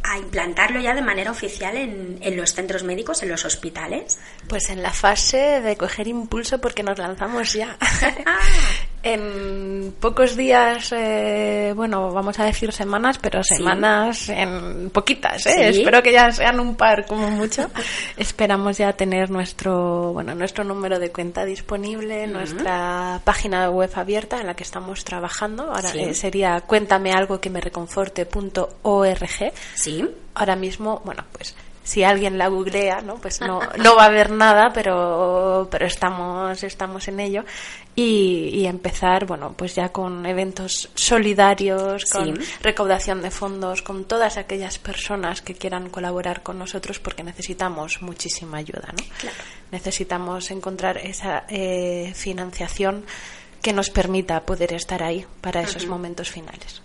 a implantarlo ya de manera oficial en, en, los centros médicos, en los hospitales? Pues en la fase de coger impulso porque nos lanzamos ya. en pocos días, eh, bueno, vamos a decir semanas, pero semanas en poquitas, ¿eh? Espero que ya sean un par como mucho. Esperamos ya tener nuestro, bueno, nuestro número de cuenta disponible, nuestra página web abierta en la que estamos trabajando. Ahora eh, sería cuéntame algo que me reconforte.org. Sí. Ahora mismo, bueno, pues si alguien la googlea, ¿no? Pues no, no va a haber nada, pero, pero estamos, estamos en ello. Y, y empezar, bueno, pues ya con eventos solidarios, con recaudación de fondos, con todas aquellas personas que quieran colaborar con nosotros porque necesitamos muchísima ayuda, ¿no? Necesitamos encontrar esa eh, financiación que nos permita poder estar ahí para esos momentos finales.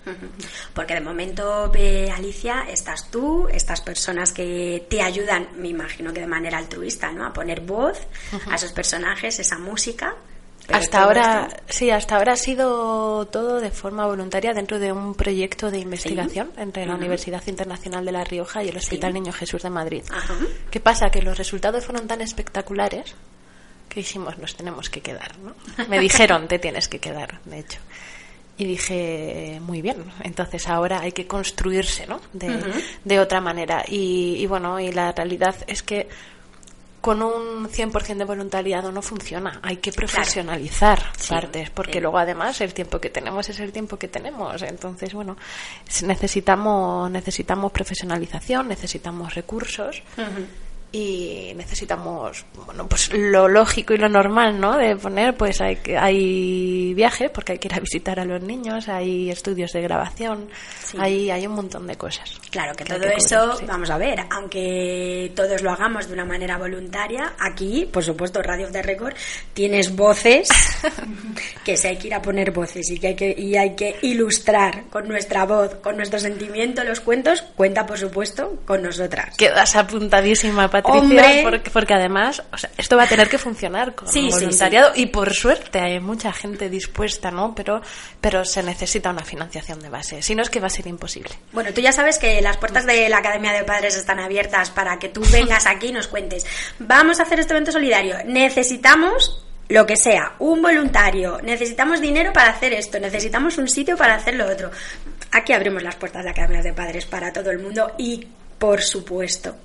Porque de momento, eh, Alicia, estás tú, estas personas que te ayudan, me imagino que de manera altruista, ¿no? A poner voz a esos personajes, esa música. Hasta ahora, sí, hasta ahora ha sido todo de forma voluntaria dentro de un proyecto de investigación entre la Universidad Internacional de La Rioja y el Hospital Niño Jesús de Madrid. ¿Qué pasa? Que los resultados fueron tan espectaculares que dijimos, nos tenemos que quedar, ¿no? Me dijeron, te tienes que quedar, de hecho. Y dije, muy bien, entonces ahora hay que construirse, ¿no? De, otra manera. Y, bueno, y la realidad es que con un 100% de voluntariado no funciona. Hay que profesionalizar partes, porque luego además el tiempo que tenemos es el tiempo que tenemos. Entonces, bueno, necesitamos, necesitamos profesionalización, necesitamos recursos y necesitamos bueno pues lo lógico y lo normal no de poner pues hay hay viaje porque hay que ir a visitar a los niños hay estudios de grabación hay hay un montón de cosas. Claro que todo eso vamos a ver aunque todos lo hagamos de una manera voluntaria aquí por supuesto Radio de Record tienes voces que se hay que ir a poner voces y que hay que y hay que ilustrar con nuestra voz con nuestro sentimiento los cuentos cuenta por supuesto con nosotras. Quedas apuntadísima Patricia, porque, además esto va a tener que funcionar con voluntariado y por suerte hay mucha gente dispuesta, ¿no? Pero, pero se necesita una financiación de base, si no es que va a ser imposible. Bueno, tú ya sabes que las puertas de la Academia de Padres están abiertas para que tú vengas aquí y nos cuentes. Vamos a hacer este evento solidario. Necesitamos lo que sea, un voluntario, necesitamos dinero para hacer esto, necesitamos un sitio para hacer lo otro. Aquí abrimos las puertas de Academia de Padres para todo el mundo y, por supuesto,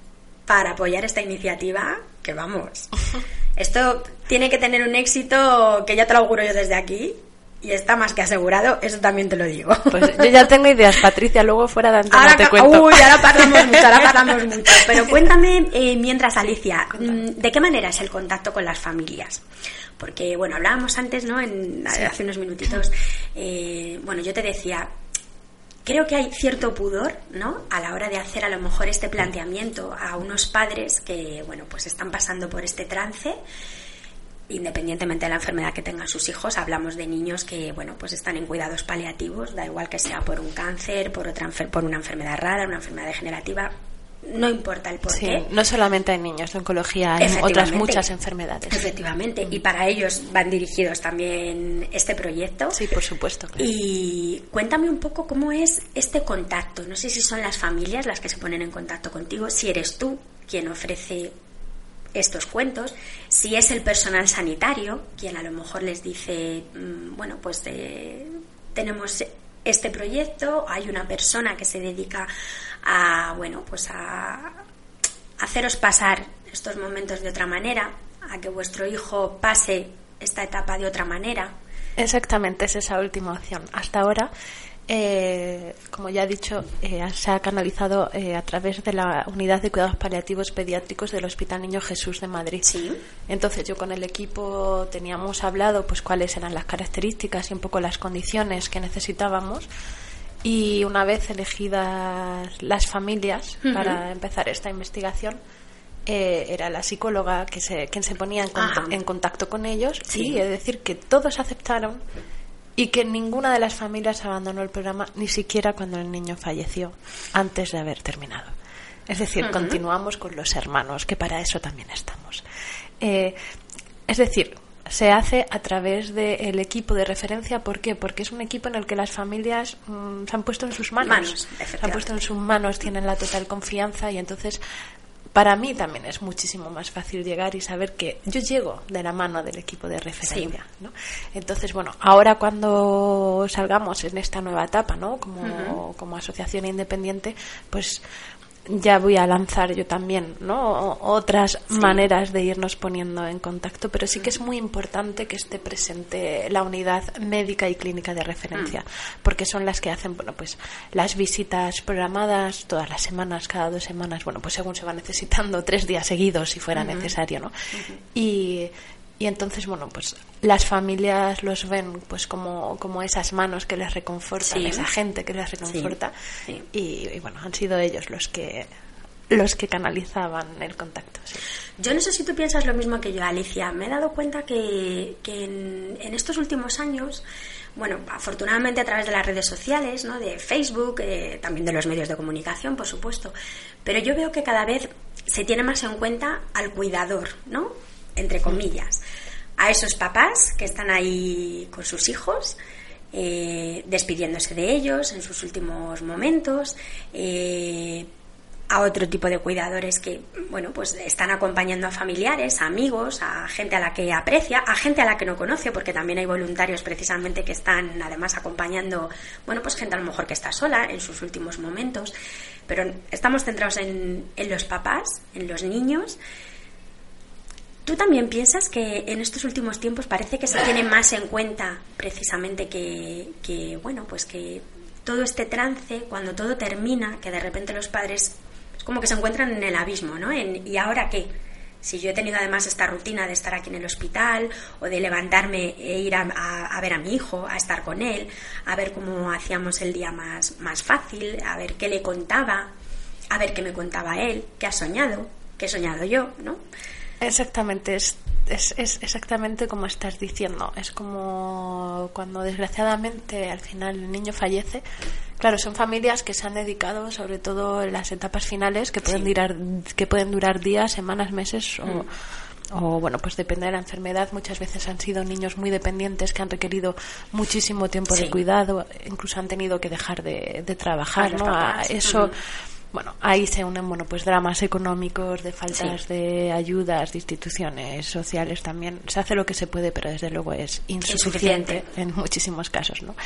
para apoyar esta iniciativa, que vamos. Esto tiene que tener un éxito que ya te lo auguro yo desde aquí. Y está más que asegurado, eso también te lo digo. Pues yo ya tengo ideas, Patricia, luego fuera de antena te cuento. Uy, ahora parlamos mucho, ahora parlamos mucho. Pero cuéntame, eh, mientras, Alicia, mm, ¿de qué manera es el contacto con las familias? Porque, bueno, hablábamos antes, ¿no? En, Hace unos minutitos. Eh, bueno, yo te decía, creo que hay cierto pudor, ¿no? A la hora de hacer a lo mejor este planteamiento a unos padres que, bueno, pues están pasando por este trance independientemente de la enfermedad que tengan sus hijos, hablamos de niños que, bueno, pues están en cuidados paliativos, da igual que sea por un cáncer, por otra por una enfermedad rara, una enfermedad degenerativa, no importa el porqué. no solamente hay niños de oncología, hay otras muchas enfermedades. Efectivamente, y para ellos van dirigidos también este proyecto. Sí, por supuesto. Y cuéntame un poco cómo es este contacto. No sé si son las familias las que se ponen en contacto contigo, si eres tú quien ofrece estos cuentos, si es el personal sanitario quien a lo mejor les dice, mm, bueno, pues eh, tenemos este proyecto, hay una persona que se dedica a, bueno, pues a haceros pasar estos momentos de otra manera, a que vuestro hijo pase esta etapa de otra manera. Exactamente, es esa última opción. Hasta ahora eh, como ya he dicho, eh, se ha canalizado eh, a través de la Unidad de Cuidados Paliativos Pediátricos del Hospital Niño Jesús de Madrid. Sí. Entonces yo con el equipo teníamos hablado pues cuáles eran las características y un poco las condiciones que necesitábamos. Y una vez elegidas las familias para empezar esta investigación, era la psicóloga que se, quien se ponía en, contacto con ellos. Y es decir que todos aceptaron y que ninguna de las familias abandonó el programa ni siquiera cuando el niño falleció antes de haber terminado. Es decir, continuamos con los hermanos, que para eso también estamos. Eh, es decir, se hace a través del equipo de referencia. ¿Por qué? Porque es un equipo en el que las familias mm, se han puesto en sus manos. se han puesto en sus manos, tienen la total confianza y entonces para mí también es muchísimo más fácil llegar y saber que yo llego de la mano del equipo de referencia. ¿no? Entonces, bueno, ahora cuando salgamos en esta nueva etapa, ¿no? Como, como asociación independiente, pues ya voy a lanzar yo también ¿no? otras maneras de irnos poniendo en contacto, pero sí que es muy importante que esté presente la unidad médica y clínica de referencia, mm. porque son las que hacen bueno, pues las visitas programadas todas las semanas, cada dos semanas, bueno, pues según se va necesitando, tres días seguidos si fuera necesario, ¿no? Y y entonces bueno pues las familias los ven pues como, como esas manos que les reconfortan esa gente que les reconforta. Y, bueno han sido ellos los que los que canalizaban el contacto yo no sé si tú piensas lo mismo que yo Alicia. Me he dado cuenta que, que en, estos últimos años bueno, afortunadamente a través de las redes sociales, ¿no? de Facebook, eh, también de los medios de comunicación, por supuesto, pero yo veo que cada vez se tiene más en cuenta al cuidador, ¿no? Entre comillas, a esos papás que están ahí con sus hijos, eh, despidiéndose de ellos en sus últimos momentos, eh, a otro tipo de cuidadores que, bueno, pues están acompañando a familiares, a amigos, a gente a la que aprecia, a gente a la que no conoce, porque también hay voluntarios precisamente que están además acompañando, bueno, pues gente a lo mejor que está sola en sus últimos momentos, pero estamos centrados en, en los papás, en los niños, ¿Tú también piensas que en estos últimos tiempos parece que se tiene más en cuenta precisamente que, bueno, pues que todo este trance, cuando todo termina, que de repente los padres es como que se encuentran en el abismo, ¿no? ¿Y ahora qué? Si yo he tenido además esta rutina de estar aquí en el hospital o de levantarme e ir a, ver a mi hijo, a estar con él, a ver cómo hacíamos el día más, más fácil, a ver qué le contaba, a ver qué me contaba él, qué ha soñado, qué he soñado yo, ¿no? Exactamente, es, es, es, exactamente como estás diciendo. Es como cuando desgraciadamente al final el niño fallece. Claro, son familias que se han dedicado, sobre todo en las etapas finales, que pueden, durar, que pueden durar días, semanas, meses o, mm. o, bueno, pues depende de la enfermedad. Muchas veces han sido niños muy dependientes que han requerido muchísimo tiempo de cuidado, incluso han tenido que dejar de, de trabajar, ¿no? eso bueno, ahí se unen bueno pues dramas económicos, de faltas de ayudas, de instituciones sociales también. Se hace lo que se puede, pero desde luego es insuficiente, insuficiente. en muchísimos casos, ¿no?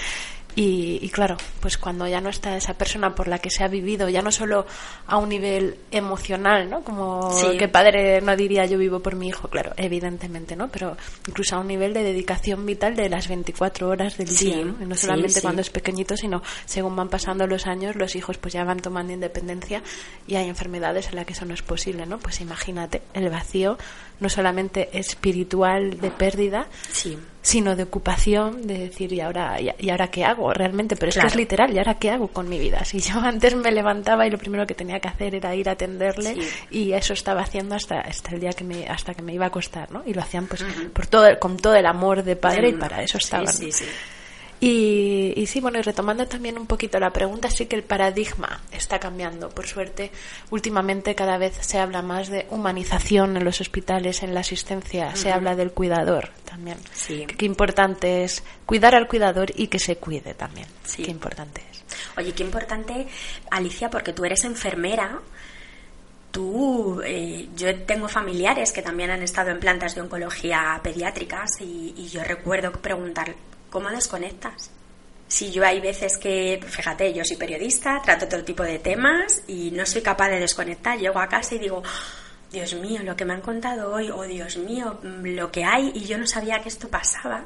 Y, claro, pues cuando ya no está esa persona por la que se ha vivido, ya no solo a un nivel emocional, ¿no? Como que padre no diría yo vivo por mi hijo, claro, evidentemente, ¿no? Pero incluso a un nivel de dedicación vital de las 24 horas del día, ¿no? no solamente cuando es pequeñito, sino según van pasando los años, los hijos pues ya van tomando independencia y hay enfermedades en las que eso no es posible, ¿no? Pues imagínate el vacío no solamente espiritual de pérdida, sino de ocupación, de decir, ¿y ahora, y, ahora qué hago realmente? Pero es que es literal, ¿y ahora qué hago con mi vida? Si yo antes me levantaba y lo primero que tenía que hacer era ir a atenderle y eso estaba haciendo hasta, hasta el día que me, hasta que me iba a acostar, ¿no? Y lo hacían pues por todo, con todo el amor de padre y para eso estaban. Y, y, sí, bueno, y retomando también un poquito la pregunta, sí que el paradigma está cambiando. Por suerte, últimamente cada vez se habla más de humanización en los hospitales, en la asistencia, se habla del cuidador también. Sí. Qué importante es cuidar al cuidador y que se cuide también. Sí. Qué importante es. Oye, qué importante, Alicia, porque tú eres enfermera. Tú, eh, yo tengo familiares que también han estado en plantas de oncología pediátricas y, y yo recuerdo preguntar, ¿cómo desconectas? Si yo hay veces que, fíjate, yo soy periodista, trato todo tipo de temas y no soy capaz de desconectar. Llego a casa y digo, Dios mío, lo que me han contado hoy, oh Dios mío, lo que hay y yo no sabía que esto pasaba.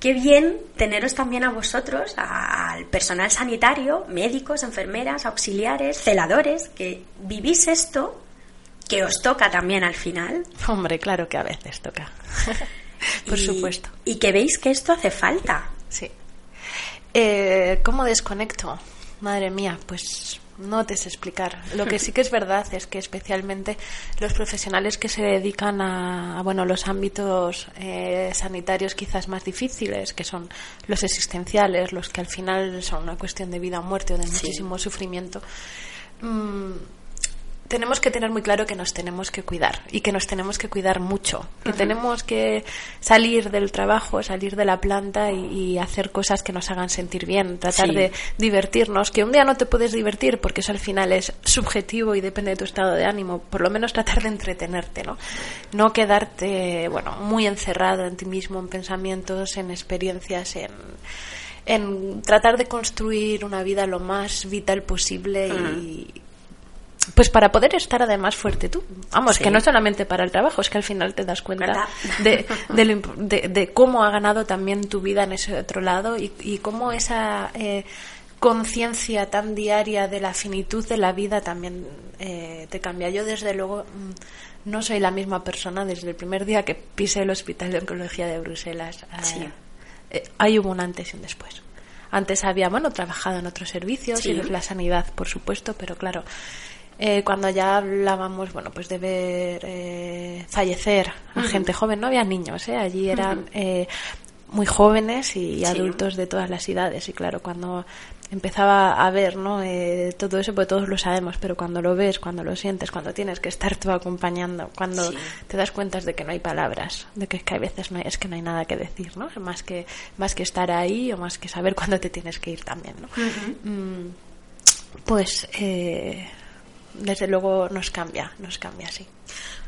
Qué bien teneros también a vosotros, al personal sanitario, médicos, enfermeras, auxiliares, celadores, que vivís esto, que os toca también al final. Hombre, claro que a veces toca. Por supuesto. Y que veis que esto hace falta. Sí. Eh, ¿Cómo desconecto? Madre mía, pues no te sé explicar. Lo que sí que es verdad es que especialmente los profesionales que se dedican a, bueno los ámbitos eh, sanitarios quizás más difíciles, que son los existenciales, los que al final son una cuestión de vida o muerte o de muchísimo sufrimiento, mm, tenemos que tener muy claro que nos tenemos que cuidar y que nos tenemos que cuidar mucho, que tenemos que salir del trabajo, salir de la planta y, hacer cosas que nos hagan sentir bien, tratar de divertirnos, que un día no te puedes divertir porque eso al final es subjetivo y depende de tu estado de ánimo, por lo menos tratar de entretenerte, ¿no? No quedarte, bueno, muy encerrado en ti mismo, en pensamientos, en experiencias, en en tratar de construir una vida lo más vital posible y, pues para poder estar además fuerte tú. Vamos, que no solamente para el trabajo, es que al final te das cuenta de, de, cómo ha ganado también tu vida en ese otro lado y, cómo esa eh, conciencia tan diaria de la finitud de la vida también eh, te cambia. Yo desde luego mm, no soy la misma persona desde el primer día que pisé el Hospital de Oncología de Bruselas. Eh, ahí hubo un antes y un después. Antes había, bueno, trabajado en otros servicios y la sanidad, por supuesto, pero claro, eh, cuando ya hablábamos, bueno, pues de ver eh, fallecer a gente joven, no había niños, ¿eh? allí eran eh, muy jóvenes y, adultos de todas las edades y claro, cuando empezaba a ver ¿no? Eh, todo eso, pues todos lo sabemos, pero cuando lo ves, cuando lo sientes, cuando tienes que estar tú acompañando, cuando te das cuenta de que no hay palabras, de que, es que hay veces no hay, es que no hay nada que decir, ¿no? Más que, más que estar ahí o más que saber cuándo te tienes que ir también, ¿no? Mm, pues eh, desde luego nos cambia, nos cambia, sí.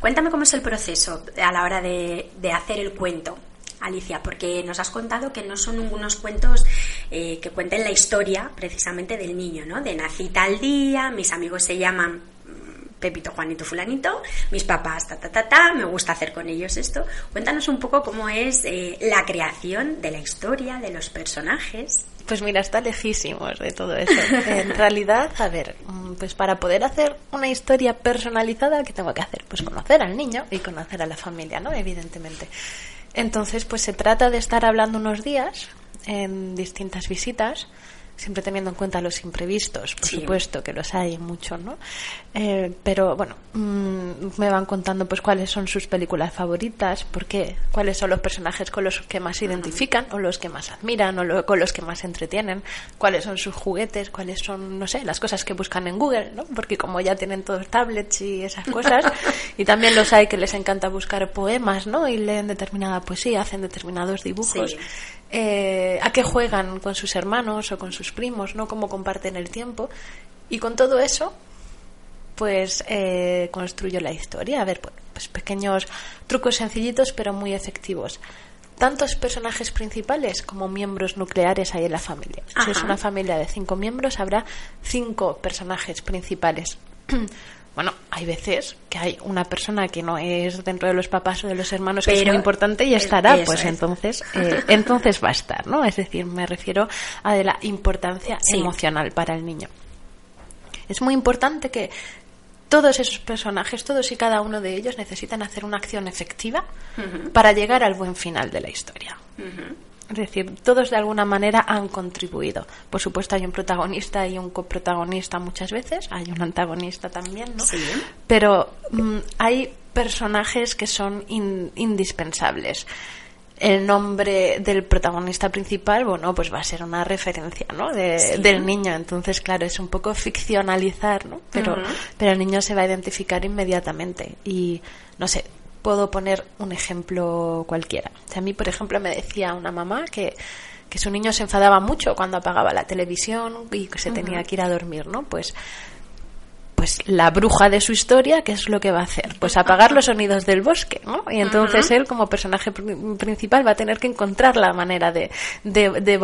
Cuéntame cómo es el proceso a la hora de, hacer el cuento. Alicia, porque nos has contado que no son unos cuentos eh, que cuenten la historia precisamente del niño, ¿no? De nací tal día, mis amigos se llaman mm, Pepito, Juanito, Fulanito, mis papás, ta, ta, ta, ta, me gusta hacer con ellos esto. Cuéntanos un poco cómo es eh, la creación de la historia, de los personajes. Pues mira, está lejísimos de todo eso. En realidad, a ver, mm, pues para poder hacer una historia personalizada, ¿qué tengo que hacer? Pues conocer al niño y conocer a la familia, ¿no? Evidentemente. Entonces, pues se trata de estar hablando unos días en distintas visitas siempre teniendo en cuenta los imprevistos, por supuesto, que los hay mucho, ¿no? Eh, pero bueno, mm, me van contando pues cuáles son sus películas favoritas, por qué, cuáles son los personajes con los que más se identifican o los que más admiran o con los que más se entretienen, cuáles son sus juguetes, cuáles son, no sé, las cosas que buscan en Google, ¿no? Porque como ya tienen todos tablets y esas cosas, y también los hay que les encanta buscar poemas, ¿no? Y leen determinada poesía, hacen determinados dibujos. Eh, a qué juegan con sus hermanos o con sus primos, ¿no? Cómo comparten el tiempo. Y con todo eso, pues eh, construyo la historia. A ver, pues, pues pequeños trucos sencillitos pero muy efectivos. Tantos personajes principales como miembros nucleares hay en la familia. Si es una familia de cinco miembros, habrá cinco personajes principales. bueno, hay veces que hay una persona que no es dentro de los papás o de los hermanos que es muy importante y estará, pues entonces, eh, entonces va a estar, ¿no? Es decir, me refiero a de la importancia emocional para el niño. Es muy importante que todos esos personajes, todos y cada uno de ellos necesitan hacer una acción efectiva para llegar al buen final de la historia. Es decir, todos de alguna manera han contribuido. Por supuesto, hay un protagonista y un coprotagonista muchas veces, hay un antagonista también, ¿no? Sí. Pero mm, hay personajes que son indispensables. El nombre del protagonista principal, bueno, pues va a ser una referencia, ¿no? Del niño. Entonces, claro, es un poco ficcionalizar, ¿no? Pero, pero el niño se va a identificar inmediatamente. Y, no sé, puedo poner un ejemplo cualquiera. a mí, por ejemplo, me decía una mamá que, que su niño se enfadaba mucho cuando apagaba la televisión y que se tenía que ir a dormir, ¿no? Pues pues la bruja de su historia, ¿qué es lo que va a hacer? Pues apagar los sonidos del bosque, ¿no? Y entonces él, como personaje principal, va a tener que encontrar la manera de, de,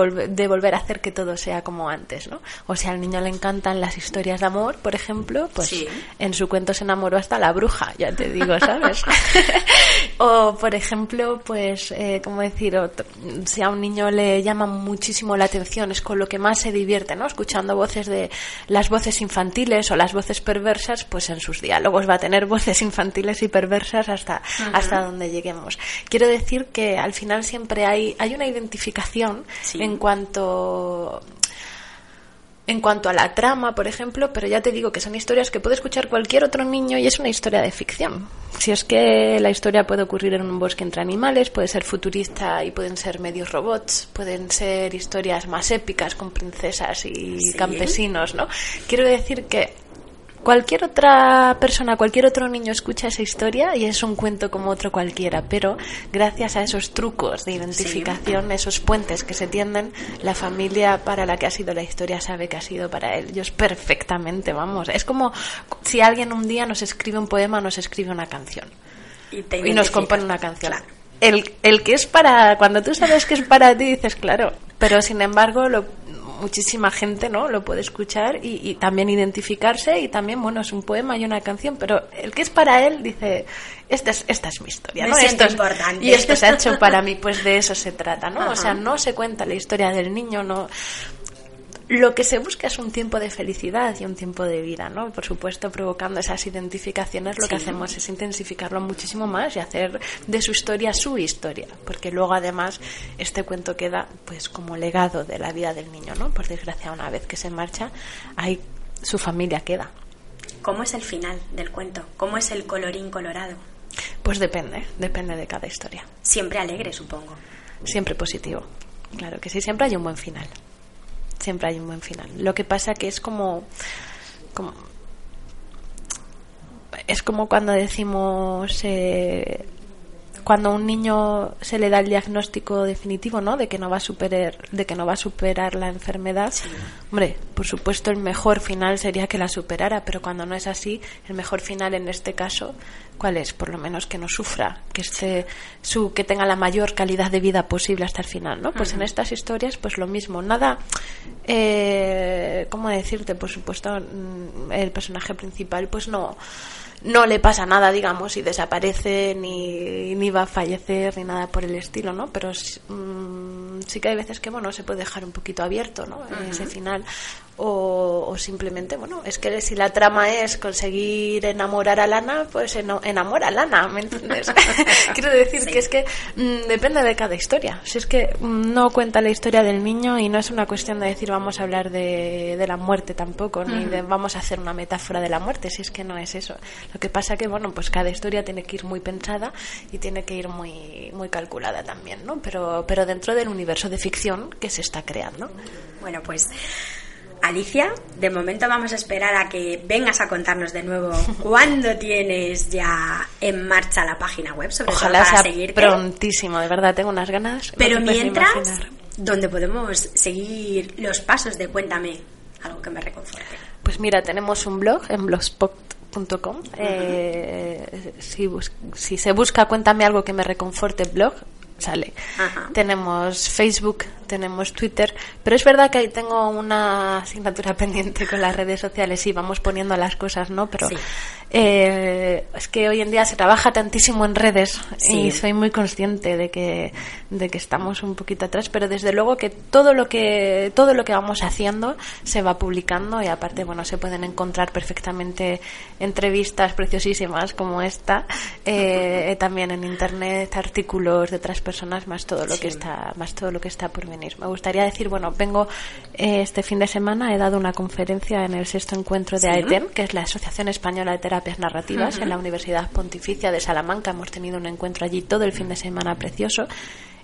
volver, a hacer que todo sea como antes, ¿no? O sea, al niño le encantan las historias de amor, por ejemplo, pues en su cuento se enamoró hasta la bruja, ya te digo, ¿sabes? o, por ejemplo, pues, eh, ¿cómo decir? si a un niño le llama muchísimo la atención, es con lo que más se divierte, ¿no? Escuchando voces de las voces infantiles o las voces perversas, pues en sus diálogos va a tener voces infantiles y perversas hasta, hasta donde lleguemos. Quiero decir que al final siempre hay, hay una identificación en cuanto en cuanto a la trama, por ejemplo, pero ya te digo que son historias que puede escuchar cualquier otro niño y es una historia de ficción. Si es que la historia puede ocurrir en un bosque entre animales, puede ser futurista y pueden ser medios robots, pueden ser historias más épicas con princesas y campesinos, ¿no? Quiero decir que cualquier otra persona, cualquier otro niño escucha esa historia y es un cuento como otro cualquiera, pero gracias a esos trucos de identificación, esos puentes que se tienden, la familia para la que ha sido la historia sabe que ha sido para ellos perfectamente, vamos. Es como si alguien un día nos escribe un poema, nos escribe una canción Y, nos compone una canción. Claro. El, el que es para, cuando tú sabes que es para ti, dices, claro, pero sin embargo, lo, muchísima gente no lo puede escuchar y, y también identificarse y también, bueno, es un poema y una canción, pero el que es para él dice, esta es, esta es mi historia, Me ¿no? Esto es- importante. Y esto se ha hecho para mí, pues de eso se trata, ¿no? Ajá. O sea, no se cuenta la historia del niño, no lo que se busca es un tiempo de felicidad y un tiempo de vida, ¿no? Por supuesto, provocando esas identificaciones, lo que hacemos es intensificarlo muchísimo más y hacer de su historia su historia, porque luego además este cuento queda pues como legado de la vida del niño, ¿no? Por desgracia, una vez que se marcha, ahí su familia queda. ¿Cómo es el final del cuento? ¿Cómo es el colorín colorado? Pues depende, depende de cada historia. Siempre alegre, supongo. Siempre positivo. Claro que sí, siempre hay un buen final. Siempre hay un buen final. Lo que pasa que es como, como es como cuando decimos eh, cuando a un niño se le da el diagnóstico definitivo, ¿no? De que no va a superar, de que no va a superar la enfermedad. Hombre, por supuesto el mejor final sería que la superara, pero cuando no es así, el mejor final en este caso, ¿cuál es? Por lo menos que no sufra, que esté su que tenga la mayor calidad de vida posible hasta el final, ¿no? Pues en estas historias, pues lo mismo, nada, eh, ¿cómo decirte? Por supuesto, mm, el personaje principal, pues no no le pasa nada, digamos, y desaparece, ni, ni va a fallecer, ni nada por el estilo, ¿no? Pero mm, sí que hay veces que, bueno, se puede dejar un poquito abierto, ¿no? Ese final. O, o simplemente, bueno, es que si la trama es conseguir enamorar a Lana, pues enamora a Lana, ¿me entiendes? Quiero decir que es que mm, depende de cada historia. Si es que mm, no cuenta la historia del niño y no es una cuestión de decir vamos a hablar de, de la muerte tampoco, ni de vamos a hacer una metáfora de la muerte, si es que no es eso. Lo que pasa que, bueno, pues cada historia tiene que ir muy pensada y tiene que ir muy, muy calculada también, ¿no? Pero, pero dentro del universo de ficción que se está creando. Bueno, pues Alicia, de momento vamos a esperar a que vengas a contarnos de nuevo cuándo tienes ya en marcha la página web, sobre Ojalá todo para sea seguirte. prontísimo, de verdad, tengo unas ganas. Pero mientras, donde podemos seguir los pasos de Cuéntame, algo que me reconforte. Pues mira, tenemos un blog en blogspot.com. Eh, si, se busca Cuéntame algo que me reconforte blog, sale. Ajá. Tenemos Facebook, tenemos Twitter, pero es verdad que ahí tengo una asignatura pendiente con las redes sociales y vamos poniendo las cosas, ¿no? Pero Sí. eh, es que hoy en día se trabaja tantísimo en redes Sí. y soy muy consciente de que, de que estamos un poquito atrás, pero desde luego que todo lo que, todo lo que vamos haciendo se va publicando y aparte, bueno, se pueden encontrar perfectamente entrevistas preciosísimas como esta, eh, también en internet, artículos de otras personas, más todo lo que está, más todo lo que está por venir. Me gustaría decir, bueno, vengo eh, este fin de semana, he dado una conferencia en el sexto encuentro de Sí. AETEM, que es la Asociación Española de Terapias Narrativas, en la Universidad Pontificia de Salamanca. Hemos tenido un encuentro allí todo el fin de semana precioso.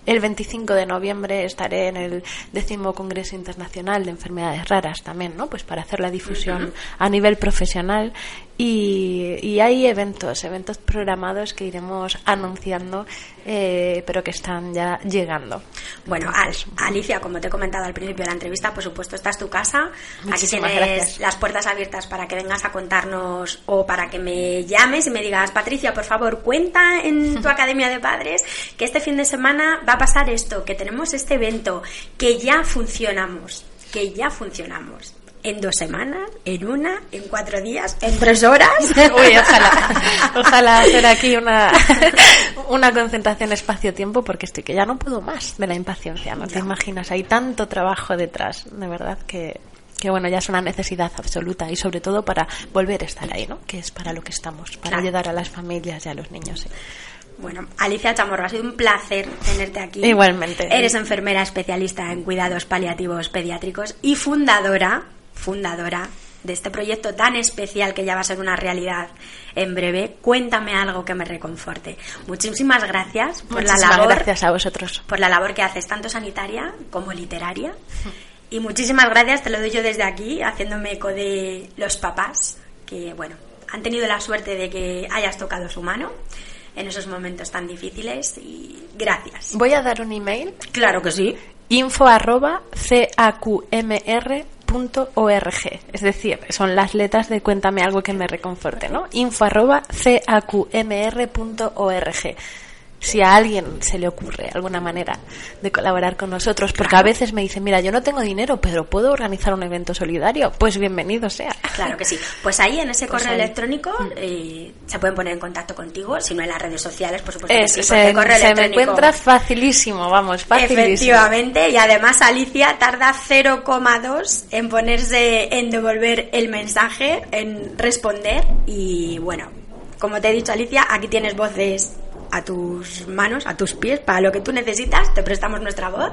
El 25 de noviembre estaré en el décimo Congreso Internacional de Enfermedades Raras también, ¿no? Pues para hacer la difusión a nivel profesional. Y, y hay eventos, eventos programados que iremos anunciando, eh, pero que están ya llegando. Bueno, Entonces, Al- Alicia, como te he comentado al principio de la entrevista, por supuesto, esta es tu casa. Aquí tienes gracias. las puertas abiertas para que vengas a contarnos o para que me llames y me digas, Patricia, por favor, cuenta en tu academia de padres que este fin de semana va a pasar esto, que tenemos este evento, que ya funcionamos, que ya funcionamos. En dos semanas, en una, en cuatro días, en tres horas. Uy, ojalá, ojalá hacer aquí una, una concentración espacio-tiempo porque estoy que ya no puedo más de la impaciencia, no te imaginas, hay tanto trabajo detrás, de verdad que, que bueno, ya es una necesidad absoluta y sobre todo para volver a estar ahí, ¿no? Que es para lo que estamos, para Claro. ayudar a las familias y a los niños. sí. Bueno, Alicia Chamorro, ha sido un placer tenerte aquí. Igualmente. Eres enfermera especialista en cuidados paliativos pediátricos y fundadora, fundadora de este proyecto tan especial que ya va a ser una realidad en breve. Cuéntame algo que me reconforte. Muchísimas gracias por Muchísimas la labor, gracias a vosotros. por la labor que haces tanto sanitaria como literaria. Y muchísimas gracias, te lo doy yo desde aquí, haciéndome eco de los papás que, bueno, han tenido la suerte de que hayas tocado su mano en esos momentos tan difíciles y gracias. Voy a dar un email. Claro que sí. info arroba Es decir, son las letras de cuéntame algo que me reconforte, ¿no? info arroba si a alguien se le ocurre alguna manera de colaborar con nosotros, porque a veces me dicen, mira, yo no tengo dinero, pero puedo organizar un evento solidario, pues bienvenido sea. Claro que sí. Pues ahí en ese correo electrónico eh, se pueden poner en contacto contigo, si no en las redes sociales, por supuesto. que sí, se, correo se me encuentra facilísimo, vamos, facilísimo. Efectivamente, y además Alicia tarda 0,2 en ponerse, en devolver el mensaje, en responder y bueno, como te he dicho Alicia, aquí tienes voces a tus manos, a tus pies, para lo que tú necesitas, te prestamos nuestra voz,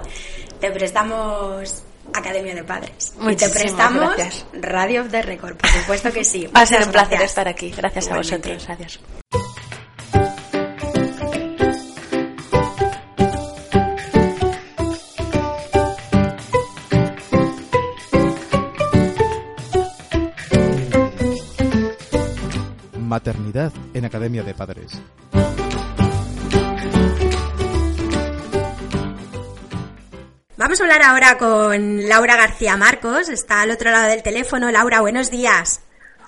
te prestamos Academia de Padres y te prestamos gracias. Radio of the Record, por supuesto que sí. Ha sido Muchas un placer gracias. estar aquí. Gracias Igualmente. a vosotros. Adiós. Maternidad en Academia de Padres. Vamos a hablar ahora con Laura García Marcos, está al otro lado del teléfono. Laura, buenos días.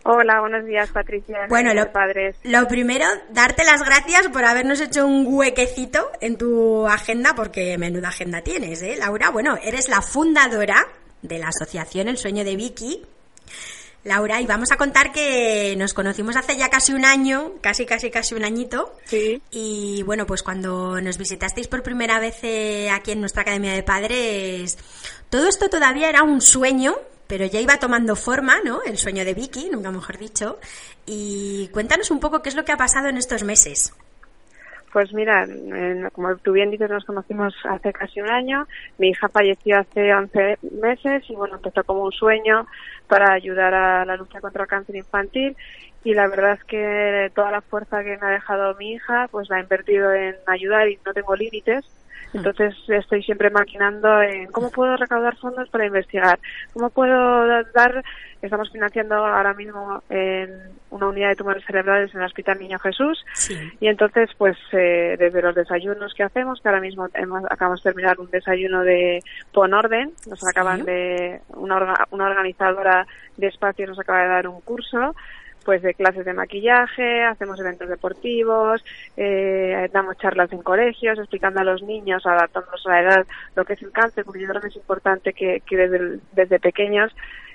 Hola, buenos días, Patricia. Bueno, lo, padres. lo primero, darte las gracias por habernos hecho un huequecito en tu agenda, porque menuda agenda tienes, ¿eh, Laura? Bueno, eres la fundadora de la asociación El Sueño de Vicky. Laura, y vamos a contar que nos conocimos hace ya casi un año, casi, casi, casi un añito. Sí. Y bueno, pues cuando nos visitasteis por primera vez eh, aquí en nuestra Academia de Padres, todo esto todavía era un sueño, pero ya iba tomando forma, ¿no? El sueño de Vicky, nunca mejor dicho. Y cuéntanos un poco qué es lo que ha pasado en estos meses. Pues mira, en- como tú bien dices, nos conocimos hace casi un año. Mi hija falleció hace 11 meses y bueno, empezó como un sueño para ayudar a la lucha contra el cáncer infantil. Y la verdad es que toda la fuerza que me ha dejado mi hija, pues la he invertido en ayudar y no tengo límites. Entonces estoy siempre maquinando en cómo puedo recaudar fondos para investigar, cómo puedo dar, estamos financiando ahora mismo en una unidad de tumores cerebrales en el Hospital Niño Jesús Sí. y entonces pues eh, desde los desayunos que hacemos, que ahora mismo hemos, acabamos de terminar un desayuno de Pon Orden, nos Sí. acaban de, una, orga- una organizadora de espacios nos acaba de dar un curso pues de clases de maquillaje, hacemos eventos deportivos, eh, damos charlas en colegios, explicando a los niños, adaptándolos a la edad, lo que es el cáncer, porque yo creo que es importante que, que desde, desde pequeños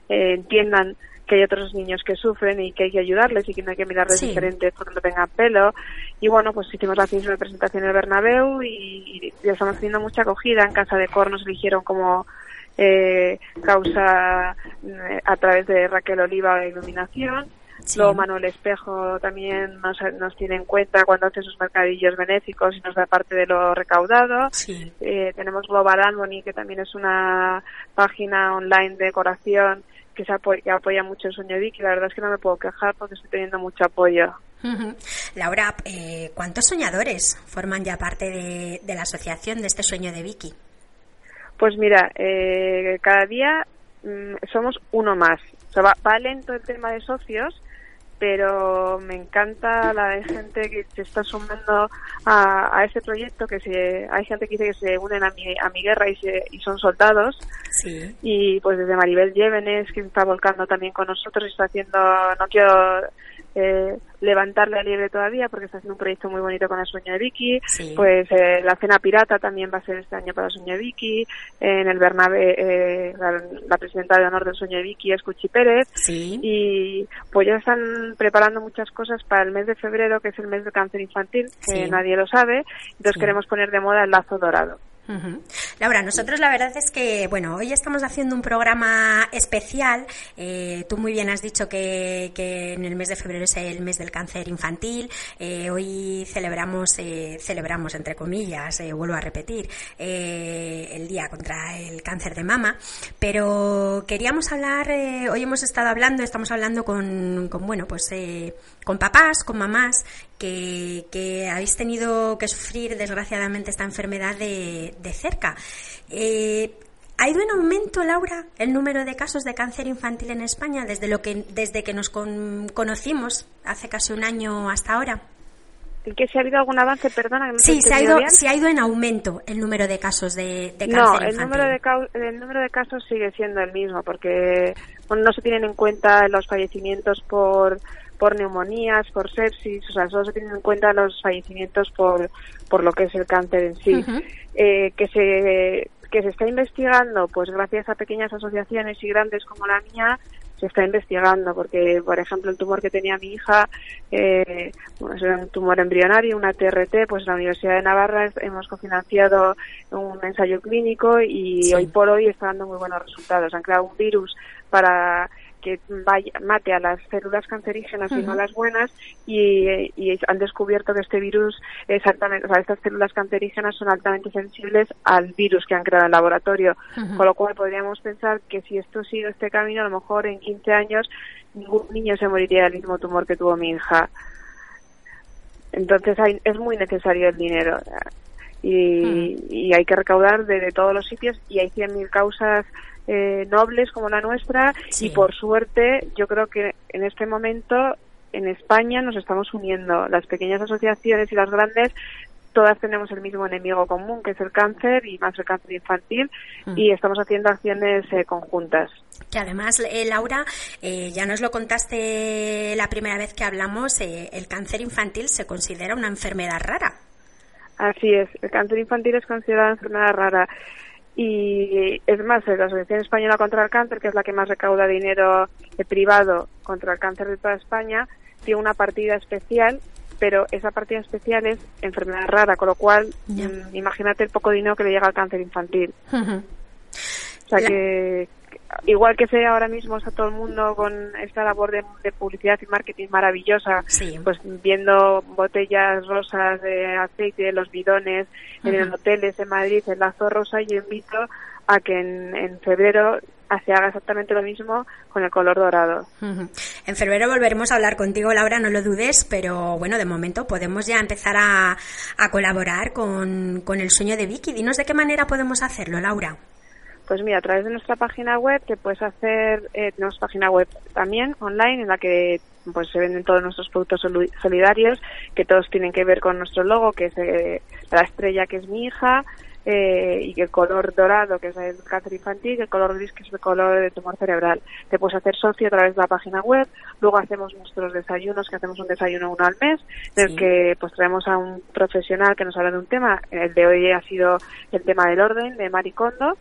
eh, entiendan que hay otros niños que sufren y que hay que ayudarles y que no hay que mirarles Sí. diferentes porque no tengan pelo. Y bueno, pues hicimos la misma presentación en el Bernabéu y, y ya estamos teniendo mucha acogida. En Casa de Cor nos eligieron como eh, causa eh, a través de Raquel Oliva de Iluminación. Sí. Luego Manuel Espejo también nos, nos tiene en cuenta cuando hace sus mercadillos benéficos y nos da parte de lo recaudado. Sí. Eh, tenemos Global Harmony, que también es una página online de decoración que, se apoya, que apoya mucho el sueño de Vicky. La verdad es que no me puedo quejar porque estoy teniendo mucho apoyo. Laura, eh, ¿cuántos soñadores forman ya parte de, de la asociación de este sueño de Vicky? Pues mira, eh, cada día mm, somos uno más. O sea, va, va lento el tema de socios, pero me encanta la de gente que se está sumando a, a este proyecto, que se, hay gente que dice que se unen a mi, a mi guerra y, se, y son soldados. Sí. y pues desde Maribel Llévenes que se está volcando también con nosotros y está haciendo no quiero eh, levantarle la liebre todavía porque está haciendo un proyecto muy bonito con el sueño de Vicky Sí. pues eh, la cena pirata también va a ser este año para el sueño de Vicky en el Bernabé eh, la, la presidenta de honor del sueño de Vicky es Cuchi Pérez Sí. y pues ya están preparando muchas cosas para el mes de febrero que es el mes del cáncer infantil que Sí. nadie lo sabe entonces queremos poner de moda el lazo dorado Ujú. Laura, nosotros la verdad es que, bueno, hoy estamos haciendo un programa especial. Eh, tú muy bien has dicho que, que en el mes de febrero es el mes del cáncer infantil. Eh, hoy celebramos, eh, celebramos entre comillas, eh, vuelvo a repetir, eh, el día contra el cáncer de mama. Pero queríamos hablar, eh, hoy hemos estado hablando, estamos hablando con, con bueno, pues eh, con papás, con mamás que, que habéis tenido que sufrir desgraciadamente esta enfermedad de, de cerca. Eh, ¿Ha ido en aumento, Laura, el número de casos de cáncer infantil en España desde, lo que, desde que nos conocimos hace casi un año hasta ahora? ¿En que si ha habido algún avance? Perdona. Sí, se ha, ido, se ha ido en aumento el número de casos de, cáncer no, el Número de, el número de casos sigue siendo el mismo porque no se tienen en cuenta los fallecimientos por por neumonías, por sepsis, o sea, solo se tienen en cuenta los fallecimientos por, por lo que es el cáncer en sí. eh, que se que se está investigando, pues gracias a pequeñas asociaciones y grandes como la mía, se está investigando, porque, por ejemplo, el tumor que tenía mi hija, eh, es un tumor embrionario, una TRT, pues la Universidad de Navarra hemos cofinanciado un ensayo clínico y hoy por hoy está dando muy buenos resultados. Han creado un virus para que vaya, mate a las células cancerígenas y no las buenas y, han descubierto que este virus exactamente, o sea, estas células cancerígenas son altamente sensibles al virus que han creado en el laboratorio, con lo cual podríamos pensar que si esto sigue este camino, a lo mejor en 15 años ningún niño se moriría del mismo tumor que tuvo mi hija. Entonces es muy necesario el dinero y, hay que recaudar de, todos los sitios y hay 100.000 causas eh, nobles como la nuestra y por suerte yo creo que en este momento en España nos estamos uniendo las pequeñas asociaciones y las grandes todas tenemos el mismo enemigo común que es el cáncer y más el cáncer infantil mm. y estamos haciendo acciones eh, conjuntas que además, eh, Laura, ya nos lo contaste la primera vez que hablamos, el cáncer infantil se considera una enfermedad rara. Así es, el cáncer infantil es considerada enfermedad rara. Y es más, la Asociación Española contra el Cáncer, que es la que más recauda dinero privado contra el cáncer de toda España, tiene una partida especial, pero esa partida especial es enfermedad rara, con lo cual mm, imagínate el poco dinero que le llega al cáncer infantil. O sea que, igual que sé ahora mismo está todo el mundo con esta labor de, publicidad y marketing maravillosa, pues viendo botellas rosas de aceite de los bidones en hoteles en Madrid, en la Rosa, yo invito a que en, febrero se haga exactamente lo mismo con el color dorado. En febrero volveremos a hablar contigo, Laura, no lo dudes, pero bueno, de momento podemos ya empezar a, a colaborar con, con el sueño de Vicky. Dinos de qué manera podemos hacerlo, Laura. Pues mira, a través de nuestra página web, que puedes hacer, eh, tenemos página web también online en la que pues se venden todos nuestros productos solidarios, que todos tienen que ver con nuestro logo, que es eh, la estrella que es mi hija, eh, y el color dorado, que es el cáncer infantil, y el color gris, que es el color de tumor cerebral. Te puedes hacer socio a través de la página web, luego hacemos nuestros desayunos, que hacemos un desayuno uno al mes, en el que pues traemos a un profesional que nos habla de un tema. El de hoy ha sido el tema del orden, de Maricondo,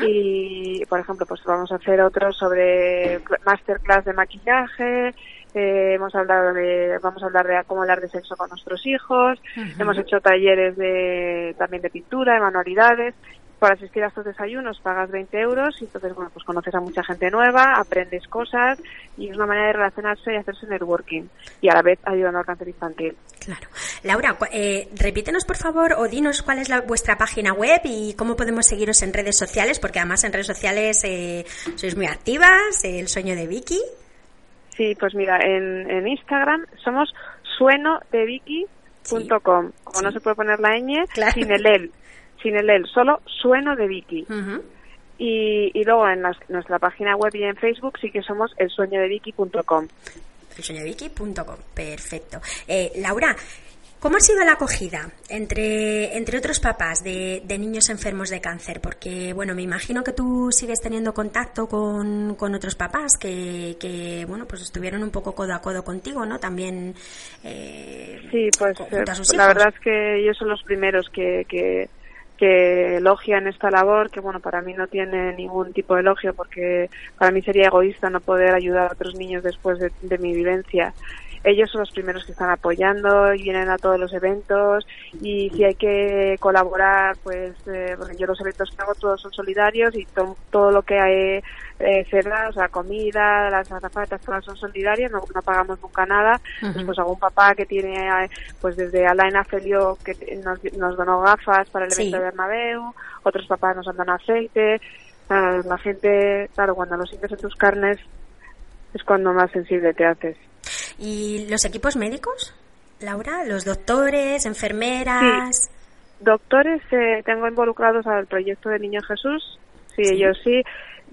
y por ejemplo, pues vamos a hacer otro sobre masterclass de maquillaje, eh, hemos hablado de, vamos a hablar de cómo hablar de sexo con nuestros hijos, hemos hecho talleres de, también de pintura, de manualidades. Para asistir a estos desayunos pagas 20 euros y entonces, bueno, pues conoces a mucha gente nueva, aprendes cosas y es una manera de relacionarse y hacerse networking y a la vez ayudando al cáncer infantil. Claro. Laura, eh, repítenos por favor o dinos cuál es la, vuestra página web y cómo podemos seguiros en redes sociales, porque además en redes sociales eh, sois muy activas, el sueño de Vicky. Sí, pues mira, en, en Instagram somos suenodeviki.com. Como no se puede poner la ñ, sin el el, sin el el, solo sueno de Vicky. y, y luego en nuestra página web y en Facebook sí que somos elsueñodeviki.com. Elsueñodeviki.com, perfecto. Eh, Laura, ¿Cómo ha sido la acogida entre, entre otros papás de, niños enfermos de cáncer? Porque, bueno, me imagino que tú sigues teniendo contacto con, otros papás que, que, bueno, pues estuvieron un poco codo a codo contigo, ¿no? También. Eh, sí, pues eh, la verdad es que ellos son los primeros que, que, que elogian esta labor, que, bueno, para mí no tiene ningún tipo de elogio porque para mí sería egoísta no poder ayudar a otros niños después de, mi vivencia. Ellos son los primeros que están apoyando y vienen a todos los eventos y si hay que colaborar, pues eh, yo los eventos que hago todos son solidarios y todo lo que hay, eh, se da, o sea, comida, las azafatas, todas son solidarias, no, pagamos nunca nada. Después algún papá que tiene, eh, pues desde Alain Afelio que nos, nos donó gafas para el evento de Bernabéu, otros papás nos han dado aceite. La gente, claro, cuando lo sientes en tus carnes es cuando más sensible te haces. ¿Y los equipos médicos, Laura? ¿Los doctores, enfermeras? Doctores eh, tengo involucrados al proyecto de Niño Jesús, sí, ellos sí.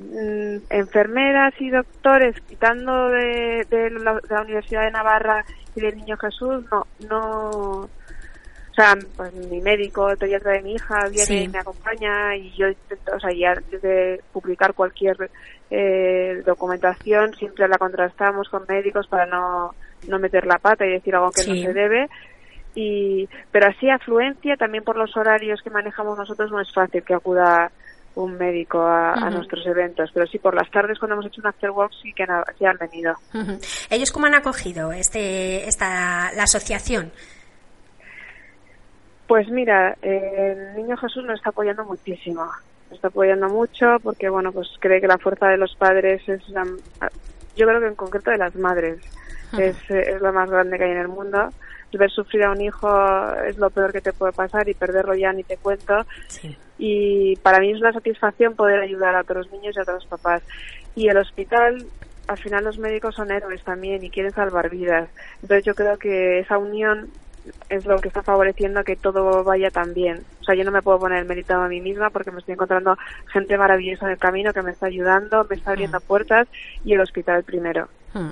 Mm, enfermeras y doctores, quitando de, de la, de la Universidad de Navarra y del Niño Jesús, no, no, o sea, pues mi médico, el pediatra de mi hija viene Sí. y me acompaña y yo intento, o sea, y antes de publicar cualquier eh, documentación siempre la contrastamos con médicos para no, no meter la pata y decir algo que Sí. no se debe. Y, pero así afluencia también por los horarios que manejamos nosotros no es fácil que acuda un médico a, a nuestros eventos, pero sí por las tardes cuando hemos hecho un after work sí que han, sí han venido. ¿Ellos cómo han acogido este, esta, la asociación? Pues mira, eh, el Niño Jesús nos está apoyando muchísimo. Nos está apoyando mucho porque, bueno, pues cree que la fuerza de los padres es la... Yo creo que en concreto de las madres es, eh, es lo más grande que hay en el mundo. Ver sufrir a un hijo es lo peor que te puede pasar y perderlo ya ni te cuento. Sí. Y para mí es una satisfacción poder ayudar a otros niños y a otros papás. Y el hospital, al final los médicos son héroes también y quieren salvar vidas. Entonces yo creo que esa unión es lo que está favoreciendo que todo vaya tan bien. O sea, yo no me puedo poner el mérito a mí misma porque me estoy encontrando gente maravillosa en el camino que me está ayudando, me está abriendo puertas y el hospital primero. Hmm.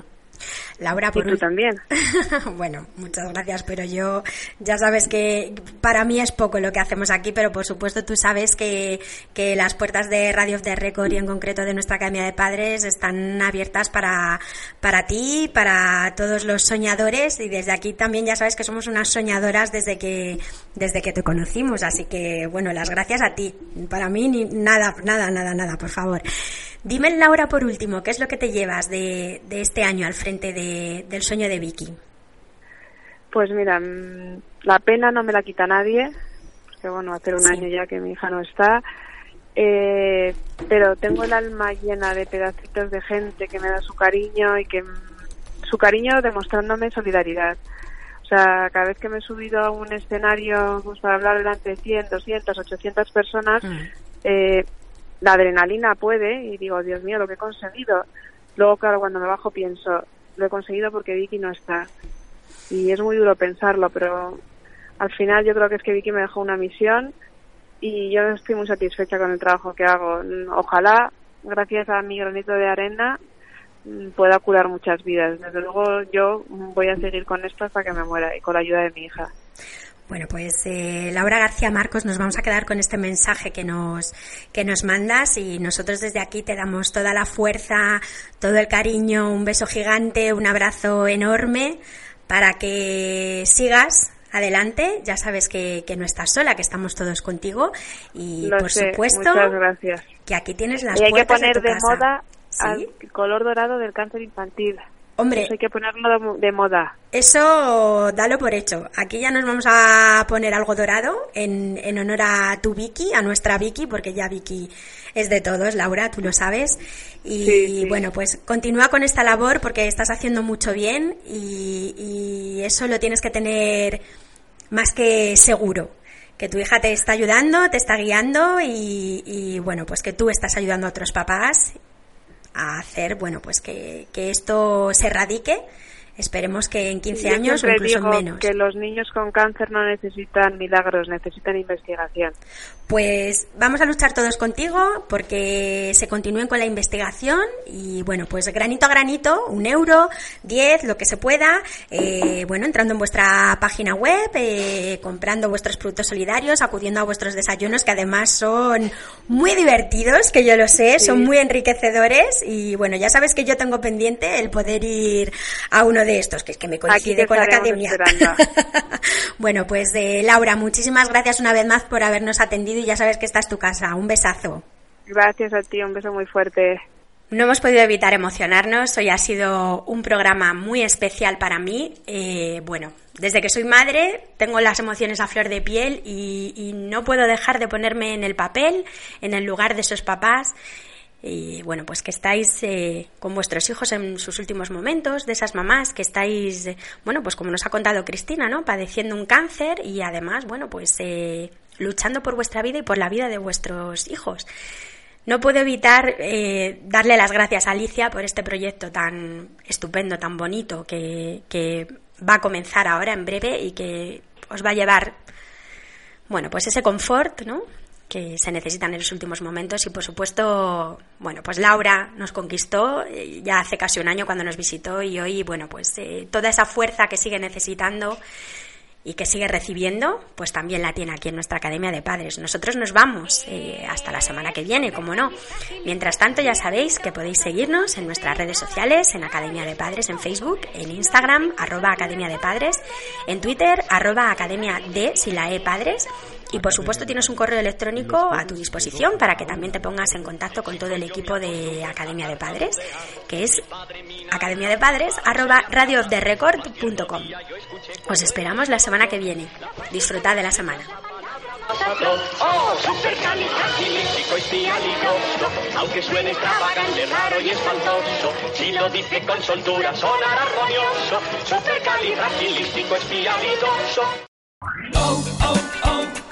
Laura, Y por tú ul- también. bueno, muchas gracias, pero yo ya sabes que para mí es poco lo que hacemos aquí, pero por supuesto tú sabes que, que las puertas de Radio of the Record y en concreto de nuestra Academia de Padres están abiertas para, para ti, para todos los soñadores y desde aquí también ya sabes que somos unas soñadoras desde que, desde que te conocimos, así que bueno, las gracias a ti. Para mí ni, nada, nada, nada, nada, por favor. Dime, Laura, por último, ¿qué es lo que te llevas de, de este año al frente de- del sueño de Vicky? Pues mira, mm, la pena no me la quita nadie, porque bueno, hace un Sí. año ya que mi hija no está, eh, pero tengo el alma llena de pedacitos de gente que me da su cariño y que mm, su cariño demostrándome solidaridad. O sea, cada vez que me he subido a un escenario pues, para hablar delante de 100, 200, 800 personas, eh, la adrenalina puede y digo, Dios mío, lo que he conseguido. Luego, claro, cuando me bajo pienso, lo he conseguido porque Vicky no está. Y es muy duro pensarlo, pero al final yo creo que es que Vicky me dejó una misión y yo estoy muy satisfecha con el trabajo que hago. Ojalá, gracias a mi granito de arena, pueda curar muchas vidas. Desde luego yo voy a seguir con esto hasta que me muera y con la ayuda de mi hija. Bueno, pues eh, Laura García Marcos, nos vamos a quedar con este mensaje que nos, que nos mandas y nosotros desde aquí te damos toda la fuerza, todo el cariño, un beso gigante, un abrazo enorme para que sigas adelante. Ya sabes que, que no estás sola, que estamos todos contigo y Lo por sé, supuesto muchas gracias. que aquí tienes las Y hay que poner de, tu de casa. moda ¿Sí? al color dorado del cáncer infantil. Hombre, Eso hay que ponerlo de- moda. Eso dalo por hecho. Aquí ya nos vamos a poner algo dorado en, en honor a tu Vicky, a nuestra Vicky, porque ya Vicky es de todos, Laura, tú lo sabes. Y Sí, sí. bueno, pues continúa con esta labor porque estás haciendo mucho bien y, y eso lo tienes que tener más que seguro. Que tu hija te está ayudando, te está guiando y, y, bueno, pues que tú estás ayudando a otros papás a hacer, bueno, pues que, que esto se erradique. Esperemos que en 15 Yo años o incluso digo menos. que los niños con cáncer no necesitan milagros, necesitan investigación. Pues vamos a luchar todos contigo porque se continúen con la investigación y bueno, pues granito a granito, un euro, diez, lo que se pueda, eh, bueno, entrando en vuestra página web, eh, comprando vuestros productos solidarios, acudiendo a vuestros desayunos que además son muy divertidos, que yo lo sé, son muy enriquecedores y bueno, ya sabes que yo tengo pendiente el poder ir a uno de estos, que es que me coincide con la academia. bueno, pues eh, Laura, muchísimas gracias una vez más por habernos atendido y ya sabes que esta es tu casa. Un besazo. Gracias a ti, un beso muy fuerte. No hemos podido evitar emocionarnos. Hoy ha sido un programa muy especial para mí. Eh, bueno, desde que soy madre tengo las emociones a flor de piel y, y no puedo dejar de ponerme en el papel, en el lugar de esos papás. Y bueno, pues que estáis eh, con vuestros hijos en sus últimos momentos, de esas mamás que estáis, eh, bueno, pues como nos ha contado Cristina, ¿no? Padeciendo un cáncer y además, bueno, pues eh, luchando por vuestra vida y por la vida de vuestros hijos. No puedo evitar eh, darle las gracias a Alicia por este proyecto tan estupendo, tan bonito, que, que va a comenzar ahora en breve y que os va a llevar, bueno, pues ese confort, ¿no? Que se necesitan en los últimos momentos y por supuesto, bueno, pues Laura nos conquistó eh, ya hace casi un año cuando nos visitó y hoy, bueno, pues eh, toda esa fuerza que sigue necesitando y que sigue recibiendo, pues también la tiene aquí en nuestra Academia de Padres. Nosotros nos vamos eh, hasta la semana que viene, como no. Mientras tanto, ya sabéis que podéis seguirnos en nuestras redes sociales, en Academia de Padres, en Facebook, en Instagram, arroba Academia de Padres, en Twitter, arroba Academia de, si la E Padres, y por supuesto tienes un correo electrónico a tu disposición para que también te pongas en contacto con todo el equipo de Academia de Padres, que es academia de padres arroba radiooftherecord.com. Os esperamos la semana que viene. Disfrutad de la semana. Oh, aunque suene extravagante, raro y espantoso, si lo dice con soltura sonará armonioso, supercalifragilístico espialidoso. Oh, oh, oh,